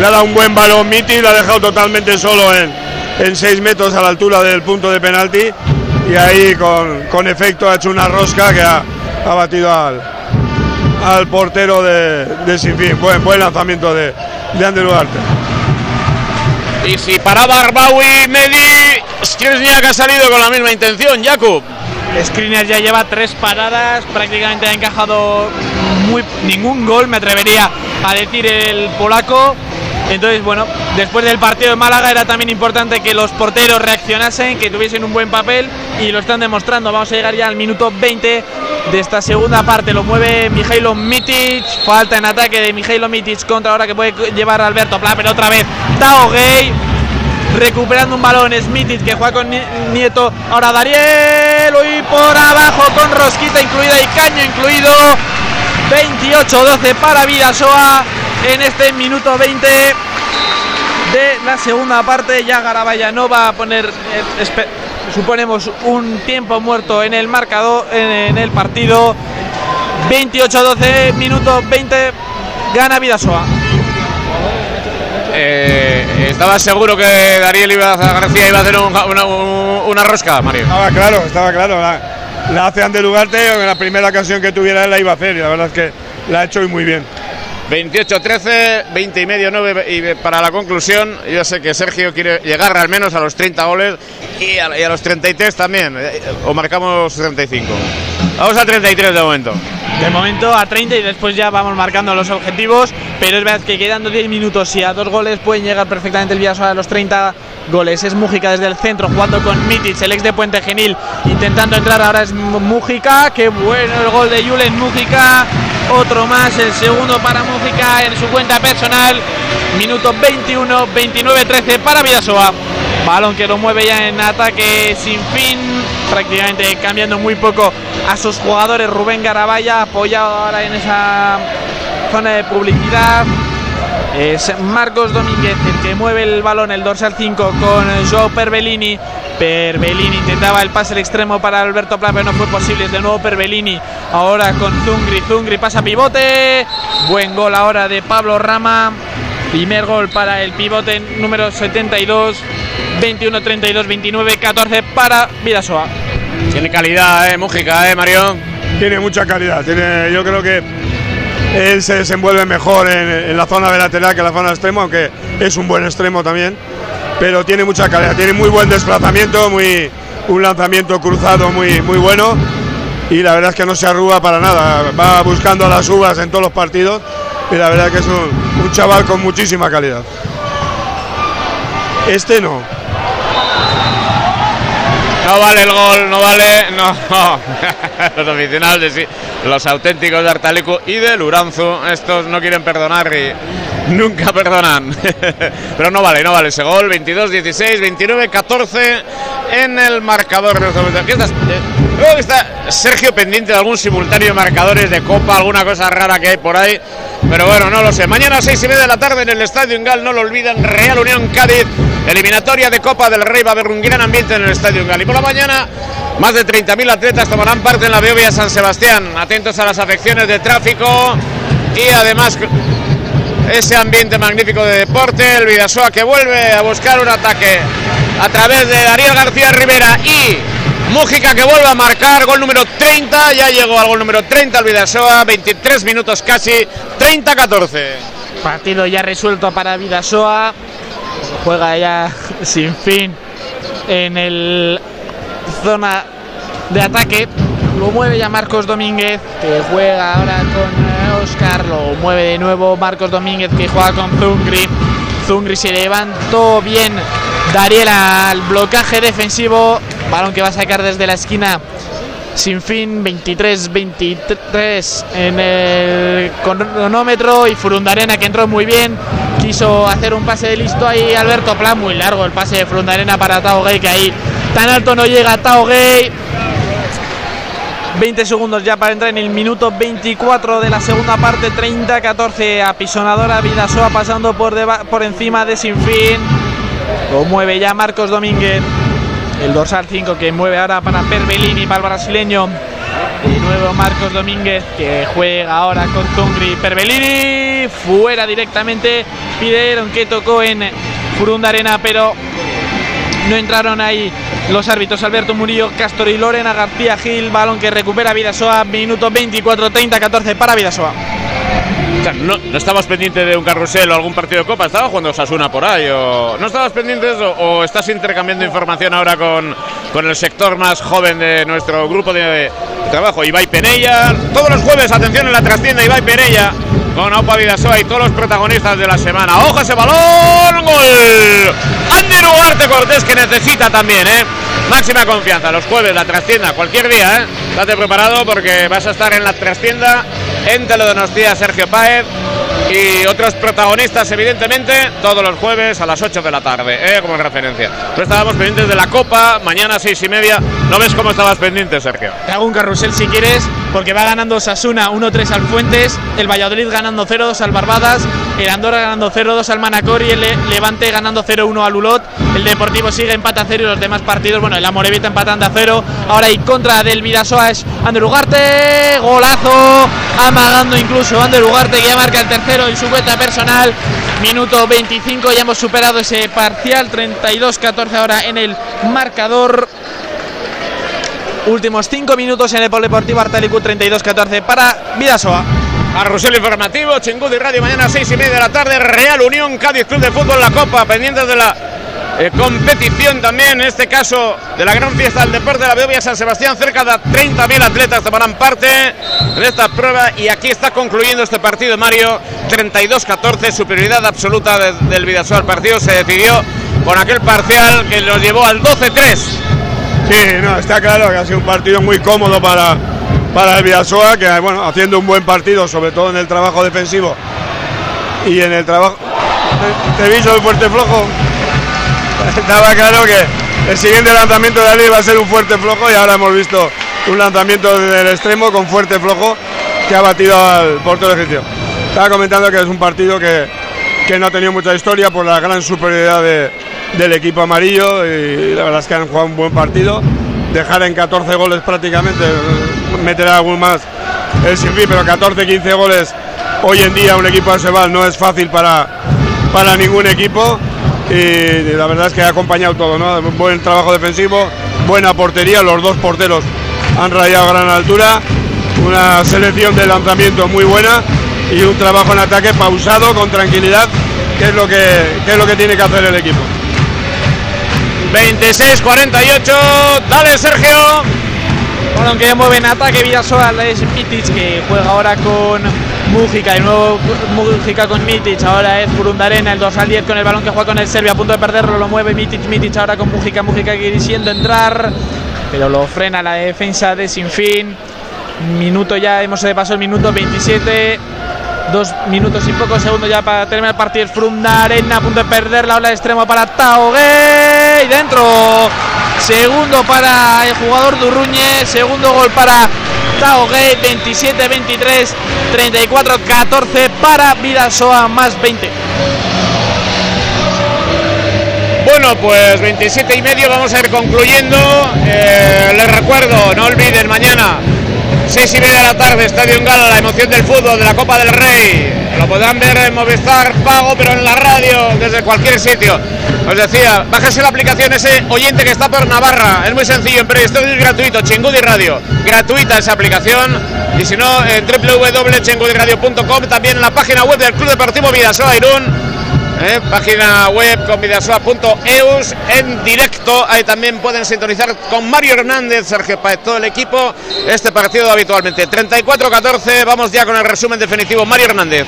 le ha dado un buen balón Miti, lo ha dejado totalmente solo en, en 6 metros a la altura del punto de penalti y ahí con, con efecto ha hecho una rosca que ha, ha batido al, al portero de, de Sinfín. Buen, buen lanzamiento de, de Ander Ugarte.
Y si paraba Arbawi, Medi, Skriniar ha salido con la misma intención, Jakub.
Skriniar ya lleva tres paradas, prácticamente ha encajado muy, ningún gol, me atrevería a decir el polaco. Entonces, bueno, después del partido de Málaga era también importante que los porteros reaccionasen, que tuviesen un buen papel y lo están demostrando. Vamos a llegar ya al minuto 20 de esta segunda parte. Lo mueve Mijailo Mitic. Falta en ataque de Mijailo Mitic contra ahora que puede llevar Alberto Pla, pero otra vez Tao Gay. Recuperando un balón Smithic que juega con Nieto. Ahora Dariel. Y por abajo con Rosquita incluida y Caño incluido. 28-12 para Vidasoa en este minuto 20 de la segunda parte. Ya Garabaya no va a poner, eh, suponemos, un tiempo muerto en el marcador, en, en el partido. 28-12, minuto 20, gana Vidasoa.
Eh, ¿Estaba seguro que Dariel iba a García iba a hacer un, una, una, rosca, Mario?
Estaba claro, estaba claro. La, la hace Ugarte, en la primera ocasión que tuviera él la iba a hacer y la verdad es que la ha hecho muy bien.
28-13, 20 y medio, 9 y para la conclusión, yo sé que Sergio quiere llegar al menos a los 30 goles y a, y a los 33 también, o marcamos 35. Vamos a 33 de momento.
De momento a 30 y después ya vamos marcando los objetivos, pero es verdad que quedando 10 minutos y a dos goles pueden llegar perfectamente el Villasoa a los 30 goles. Es Mújica desde el centro jugando con Mitic, el ex de Puente Genil, intentando entrar ahora es Mújica, qué bueno el gol de Julen Mújica, otro más, el segundo para Mújica en su cuenta personal, minuto 21, 29-13 para Villasoa. Balón que lo mueve ya en ataque sin fin, prácticamente cambiando muy poco a sus jugadores. Rubén Garabaya apoyado ahora en esa zona de publicidad. Es Marcos Domínguez el que mueve el balón, el dorsal 5 con Joao Perbellini. Perbellini intentaba el pase al extremo para Alberto Pla, pero no fue posible. Es de nuevo Perbellini. Ahora con Zungri. Zungri pasa pivote. Buen gol ahora de Pablo Rama. Primer gol para el pivote número 72. 21-32, 29-14 para Vidasoa.
Tiene calidad, eh, Mújica, eh, Mario.
Tiene mucha calidad. Tiene, yo creo que él se desenvuelve mejor en, la zona de lateral que en la zona extremo, aunque es un buen extremo también. Pero tiene mucha calidad, tiene muy buen desplazamiento, muy, un lanzamiento cruzado muy, muy bueno. Y la verdad es que no se arruga para nada. Va buscando las uvas en todos los partidos. Y la verdad es que es un, chaval con muchísima calidad. Este no.
No vale el gol, no vale. No. (laughs) los aficionados de sí, los auténticos de Artalico y de Luranzo, estos no quieren perdonar y (laughs) nunca perdonan. (laughs) Pero no vale, no vale ese gol. 22-16, 29-14 en el marcador. Creo que está Sergio pendiente de algún simultáneo de marcadores de Copa, alguna cosa rara que hay por ahí. Pero bueno, no lo sé. Mañana a seis y media de la tarde en el Estadio Ingal, no lo olviden, Real Unión Cádiz, eliminatoria de Copa del Rey. Va a haber un gran ambiente en el Estadio Ingal. Y por la mañana, más de 30.000 atletas tomarán parte en la Beovia San Sebastián. Atentos a las afecciones de tráfico y además ese ambiente magnífico de deporte. El Vidasoa que vuelve a buscar un ataque a través de Darío García Rivera y Mújica que vuelve a marcar, gol número 30, ya llegó al gol número 30 al Vidasoa, 23 minutos casi, 30-14.
Partido ya resuelto para Vidasoa, juega ya (laughs) sin fin en el zona de ataque, lo mueve ya Marcos Domínguez, que juega ahora con Oscar, lo mueve de nuevo Marcos Domínguez, que juega con Zungri, Zungri se levantó bien. Dariel al blocaje defensivo, balón que va a sacar desde la esquina. Sin fin 23-23 en el cronómetro y Furundarena que entró muy bien. Quiso hacer un pase de listo ahí Alberto Plan, muy largo el pase de Frondarena para Tao que ahí tan alto no llega Tao Gay. 20 segundos ya para entrar en el minuto 24 de la segunda parte, 30-14, apisonadora Vidasoa pasando por, por encima de Sinfín. Lo mueve ya Marcos Domínguez, el dorsal 5 que mueve ahora para Perbellini, para el brasileño. De nuevo Marcos Domínguez que juega ahora con Tungri. Perbellini fuera directamente. Pidieron que tocó en Furunda Arena, pero no entraron ahí los árbitros Alberto Murillo, Castor y Lorena García Gil, balón que recupera Vidasoa, minuto 24, 30, 14 para Vidasoa.
no, no estabas pendiente de un carrusel o algún partido de Copa, estaba jugando Sasuna por ahí, o no estabas pendiente de eso, o estás intercambiando información ahora con, con el sector más joven de nuestro grupo de, trabajo, Ibai Penella, todos los jueves, atención en la trastienda, Ibai Penella, con Opa Vidasoa y todos los protagonistas de la semana. ¡Ojo ese balón! ¡Gol! Ander Ugarte Cortés que necesita también, ¿eh? Máxima confianza. Los jueves, la trastienda, cualquier día, ¿eh? Estate preparado porque vas a estar en la trastienda en Teledonostia Sergio Páez y otros protagonistas, evidentemente, todos los jueves a las 8 de la tarde, ¿eh? como referencia. Pero estábamos pendientes de la Copa, mañana 6 y media. ¿No ves cómo estabas pendiente, Sergio?
Te hago un carrusel si quieres, porque va ganando Sasuna 1-3 al Fuentes, el Valladolid ganando 0-2 al Barbadas, el Andorra ganando 0-2 al Manacor y el Levante ganando 0-1 al Ulot. El Deportivo sigue empata a 0 y los demás partidos, bueno, el Amorevita empatando a 0. Ahora y contra del Vidasoa es Ander Ugarte, golazo, amagando incluso Ander Ugarte que ya marca el tercero en su cuenta personal. Minuto 25, ya hemos superado ese parcial, 32-14 ahora en el marcador. Últimos 5 minutos en el Polideportivo Artalicu 32-14 para Vidasoa.
Carrusel informativo, Chingudi Radio, mañana 6 y media de la tarde, Real Unión, Cádiz Club de Fútbol, la Copa, pendientes de la eh, competición también, en este caso de la gran fiesta del deporte de la Beovia San Sebastián. Cerca de 30.000 atletas tomarán parte en esta prueba y aquí está concluyendo este partido, Mario. 32-14, superioridad absoluta del Vidasoa. El partido se decidió con aquel parcial que nos llevó al 12-3.
Sí, no, está claro que ha sido un partido muy cómodo para, para el Vidasoa, que bueno, haciendo un buen partido, sobre todo en el trabajo defensivo y en el trabajo. ¿Te, visto el fuerte flojo? (laughs) estaba claro que el siguiente lanzamiento de Ali va a ser un fuerte flojo y ahora hemos visto un lanzamiento del extremo con fuerte flojo que ha batido al portero egipcio. Estaba comentando que es un partido que, que no ha tenido mucha historia por la gran superioridad del equipo amarillo y la verdad es que han jugado un buen partido. Dejar en 14 goles prácticamente, meter algún más el Sinfi, pero 14-15 goles hoy en día un equipo de Sebal no es fácil para, para ningún equipo y la verdad es que ha acompañado todo, ¿no? Buen trabajo defensivo, buena portería, los dos porteros han rayado a gran altura, una selección de lanzamiento muy buena y un trabajo en ataque pausado, con tranquilidad, que es lo que, es lo que tiene que hacer el equipo.
26-48, dale Sergio.
Bueno, aunque ya mueve ataque Vidasoa, es Mitic que juega ahora con Mújica, de nuevo Mújica con Mitic, ahora es Burundarena, el 2 al 10 con el balón que juega con el Serbia, a punto de perderlo, lo mueve Mitic, Mitic ahora con Mújica, Mújica queriendo entrar, pero lo frena la defensa de Sinfín. Minuto ya, hemos paso el minuto 27, dos minutos y pocos segundos ya para terminar el partido. Frundarena a punto de perder la ola de extremo para Taogue y dentro. Segundo para el jugador Durruñe, segundo gol para Tao Gay, 27-23, 34-14 para Vidasoa, más 20.
Bueno, pues 27 y medio vamos a ir concluyendo. Eh, les recuerdo, no olviden mañana 6 y media de la tarde, Estadio en Gala, la emoción del fútbol, de la Copa del Rey. Lo podrán ver en Movistar Pago, pero en la radio, desde cualquier sitio. Os decía, bájese la aplicación ese oyente que está por Navarra. Es muy sencillo, en Store es gratuito, Chingudi Radio. Gratuita esa aplicación. Y si no, en www.chengudiradio.com, también en la página web del Club Deportivo Vidasoa Irún ¿eh? página web con vidasoa.eus en directo. Ahí también pueden sintonizar con Mario Hernández, Sergio Paez, todo el equipo. Este partido habitualmente. 34-14, vamos ya con el resumen definitivo. Mario Hernández.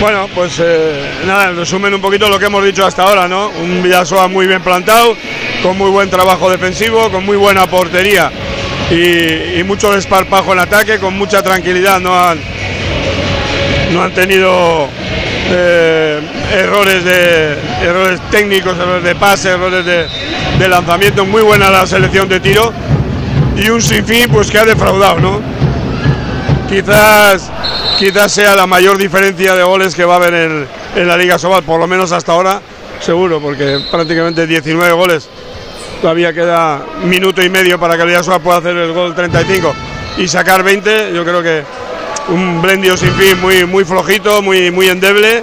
Bueno, pues eh, nada, resumen un poquito lo que hemos dicho hasta ahora, ¿no? Un Vidasoa muy bien plantado, con muy buen trabajo defensivo, con muy buena portería y, mucho desparpajo en ataque, con mucha tranquilidad, no han, no han tenido eh, errores de errores técnicos, errores de pase, errores de, lanzamiento, muy buena la selección de tiro y un sinfín pues que ha defraudado, ¿no? Quizás quizás sea la mayor diferencia de goles que va a haber en, en la Liga Sobal, por lo menos hasta ahora, seguro, porque prácticamente 19 goles. Todavía queda minuto y medio para que el Liga Sobal pueda hacer el gol 35 y sacar 20. Yo creo que un Blendio sin fin muy, muy flojito, muy, muy endeble.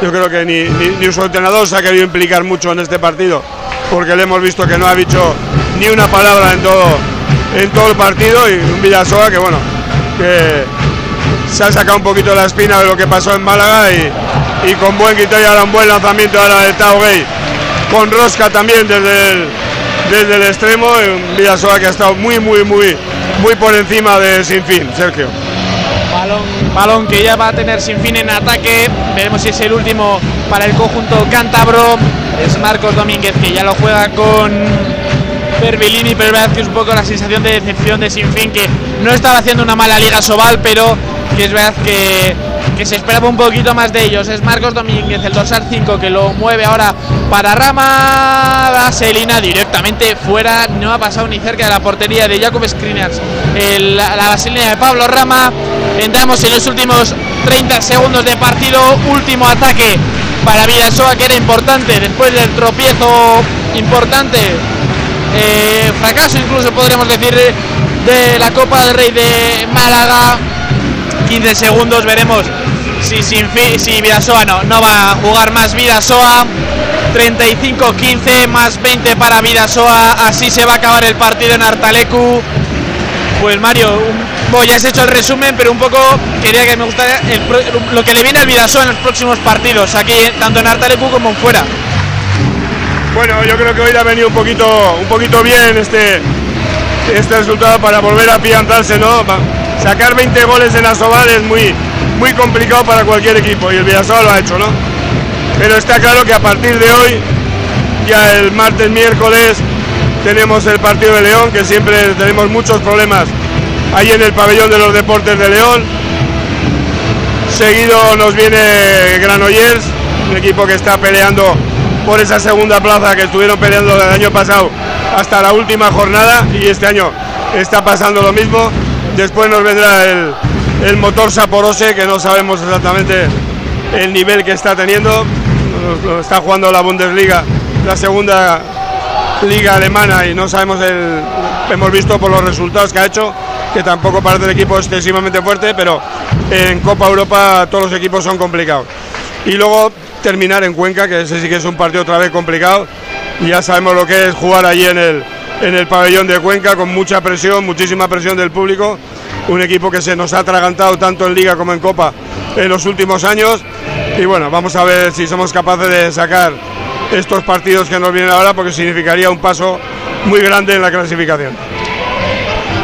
Yo creo que ni, ni, su entrenador se ha querido implicar mucho en este partido, porque le hemos visto que no ha dicho ni una palabra en todo, en todo el partido y un Villasoa que bueno, que se ha sacado un poquito la espina de lo que pasó en Málaga y, con buen y ahora un buen lanzamiento ahora del Tao Gay, con Rosca también desde el, desde el extremo, un Villasoa que ha estado muy, muy, muy, muy por encima de Sinfín, Sergio.
Balón, que ya va a tener sin fin en ataque. Veremos si es el último para el conjunto cántabro. Es Marcos Domínguez que ya lo juega con Perbellini, pero es verdad que es un poco la sensación de decepción de Sinfín, que no estaba haciendo una mala liga Sobal, pero que es verdad que que se esperaba un poquito más de ellos. Es Marcos Domínguez, el dorsal 5, que lo mueve ahora para Rama. Vaselina directamente fuera. No ha pasado ni cerca de la portería de Jacob Screeners. la, vaselina de Pablo Rama. Entramos en los últimos 30 segundos de partido. Último ataque para Vidasoa, que era importante después del tropiezo importante. Eh, fracaso incluso podríamos decir de la Copa del Rey de Málaga 15 segundos veremos si, sin si Vidasoa no, no va a jugar más Vidasoa 35-15 más 20 para Vidasoa así se va a acabar el partido en Artalecu pues Mario un, ya has hecho el resumen pero un poco quería que me gustara lo que le viene al Vidasoa en los próximos partidos aquí tanto en Artalecu como en fuera.
Bueno yo creo que hoy ha venido un poquito un poquito bien este este resultado para volver a afianzarse no sacar 20 goles en Asobal es muy, muy complicado para cualquier equipo y el Villasoa lo ha hecho, ¿no? Pero está claro que a partir de hoy, ya el martes, miércoles, tenemos el partido de León, que siempre tenemos muchos problemas ahí en el pabellón de los deportes de León. Seguido nos viene Granollers, un equipo que está peleando por esa segunda plaza que estuvieron peleando el año pasado hasta la última jornada y este año está pasando lo mismo. Después nos vendrá el, motor Saporose, que no sabemos exactamente el nivel que está teniendo. está jugando la Bundesliga, la segunda liga alemana, y no sabemos el. Hemos visto por los resultados que ha hecho que tampoco parece el equipo excesivamente fuerte, pero en Copa Europa todos los equipos son complicados. Y luego terminar en Cuenca, que ese sí que es un partido otra vez complicado. Ya sabemos lo que es jugar allí en el, en el pabellón de Cuenca con mucha presión, muchísima presión del público. Un equipo que se nos ha atragantado tanto en Liga como en Copa en los últimos años. Y bueno, vamos a ver si somos capaces de sacar estos partidos que nos vienen ahora, porque significaría un paso muy grande en la clasificación.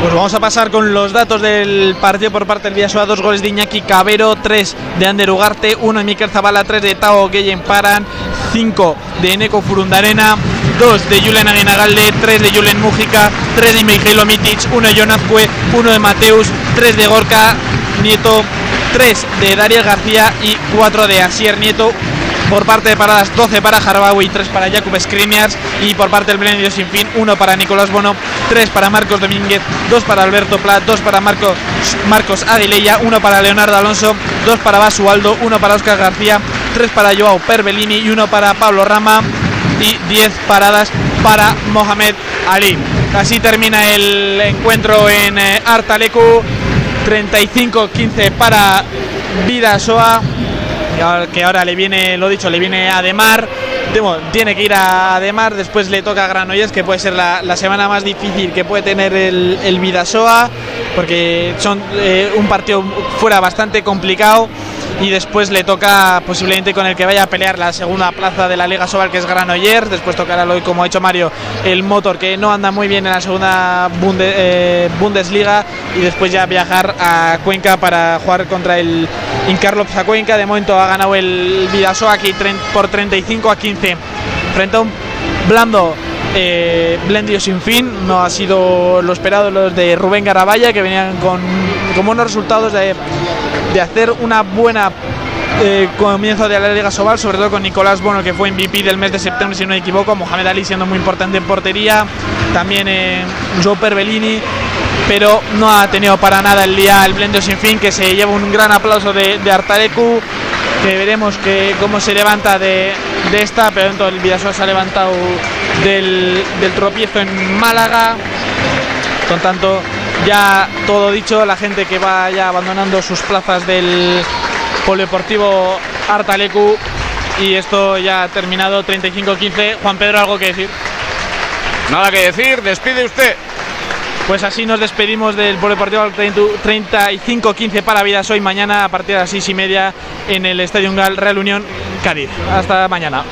Pues vamos a pasar con los datos del partido por parte del Villasoa. Dos goles de Iñaki Cabero, tres de Ander Ugarte, uno de Miquel Zabala, tres de Tao Gueyen Paran, cinco de Eneco Furundarena, dos de Julen Aguinagalde, tres de Julen Mújica, tres de Mijailo Mitic, uno de Jonazcue, uno de Mateus, tres de Gorka Nieto, tres de Dariel García y cuatro de Asier Nieto, por parte de paradas 12 para Jarbawi, 3 para Jakub Skriniars y por parte del Blendio Sin Fin 1 para Nicolás Bono, 3 para Marcos Domínguez, 2 para Alberto Plat, 2 para Marcos, Marcos Aguilella, 1 para Leonardo Alonso, 2 para Basualdo, 1 para Oscar García, 3 para Joao Perbellini y 1 para Pablo Rama y 10 paradas para Mohamed Ali. Así termina el encuentro en eh, Artalecu. 35-15 para Vidasoa que ahora le viene, lo dicho, le viene a Demar. tiene que ir a Demar, después le toca a Granollers, que puede ser la, semana más difícil que puede tener el, el Vidasoa, porque son eh, un partido fuera bastante complicado y después le toca posiblemente con el que vaya a pelear la segunda plaza de la Liga Sobal que es Granollers, después tocará como ha hecho Mario el Motor que no anda muy bien en la segunda eh, Bundesliga y después ya viajar a Cuenca para jugar contra el Incarlops a Cuenca, de momento ha ganado el Vidasoa aquí por 35 a 15 frente a un blando eh, Blendio sin fin, no ha sido lo esperado los de Rubén Garabaya que venían con, con buenos resultados de de hacer una buena eh, comienzo de la Liga Sobal, sobre todo con Nicolás Bono, que fue MVP del mes de septiembre, si no me equivoco, Mohamed Ali siendo muy importante en portería, también eh, Joe Perbellini, pero no ha tenido para nada el día el Blendo Sin Fin, que se lleva un gran aplauso de, de que veremos que, cómo se levanta de, de esta, pero entonces el Vidasoa se ha levantado del, del tropiezo en Málaga, con tanto ya todo dicho, la gente que va ya abandonando sus plazas del Polideportivo Artalecu y esto ya ha terminado 35-15. Juan Pedro, ¿algo que decir?
Nada que decir, despide usted.
Pues así nos despedimos del Polideportivo 35-15 para Vidas hoy mañana a partir de las 6 y media en el Estadio Real Unión Cádiz. Hasta mañana.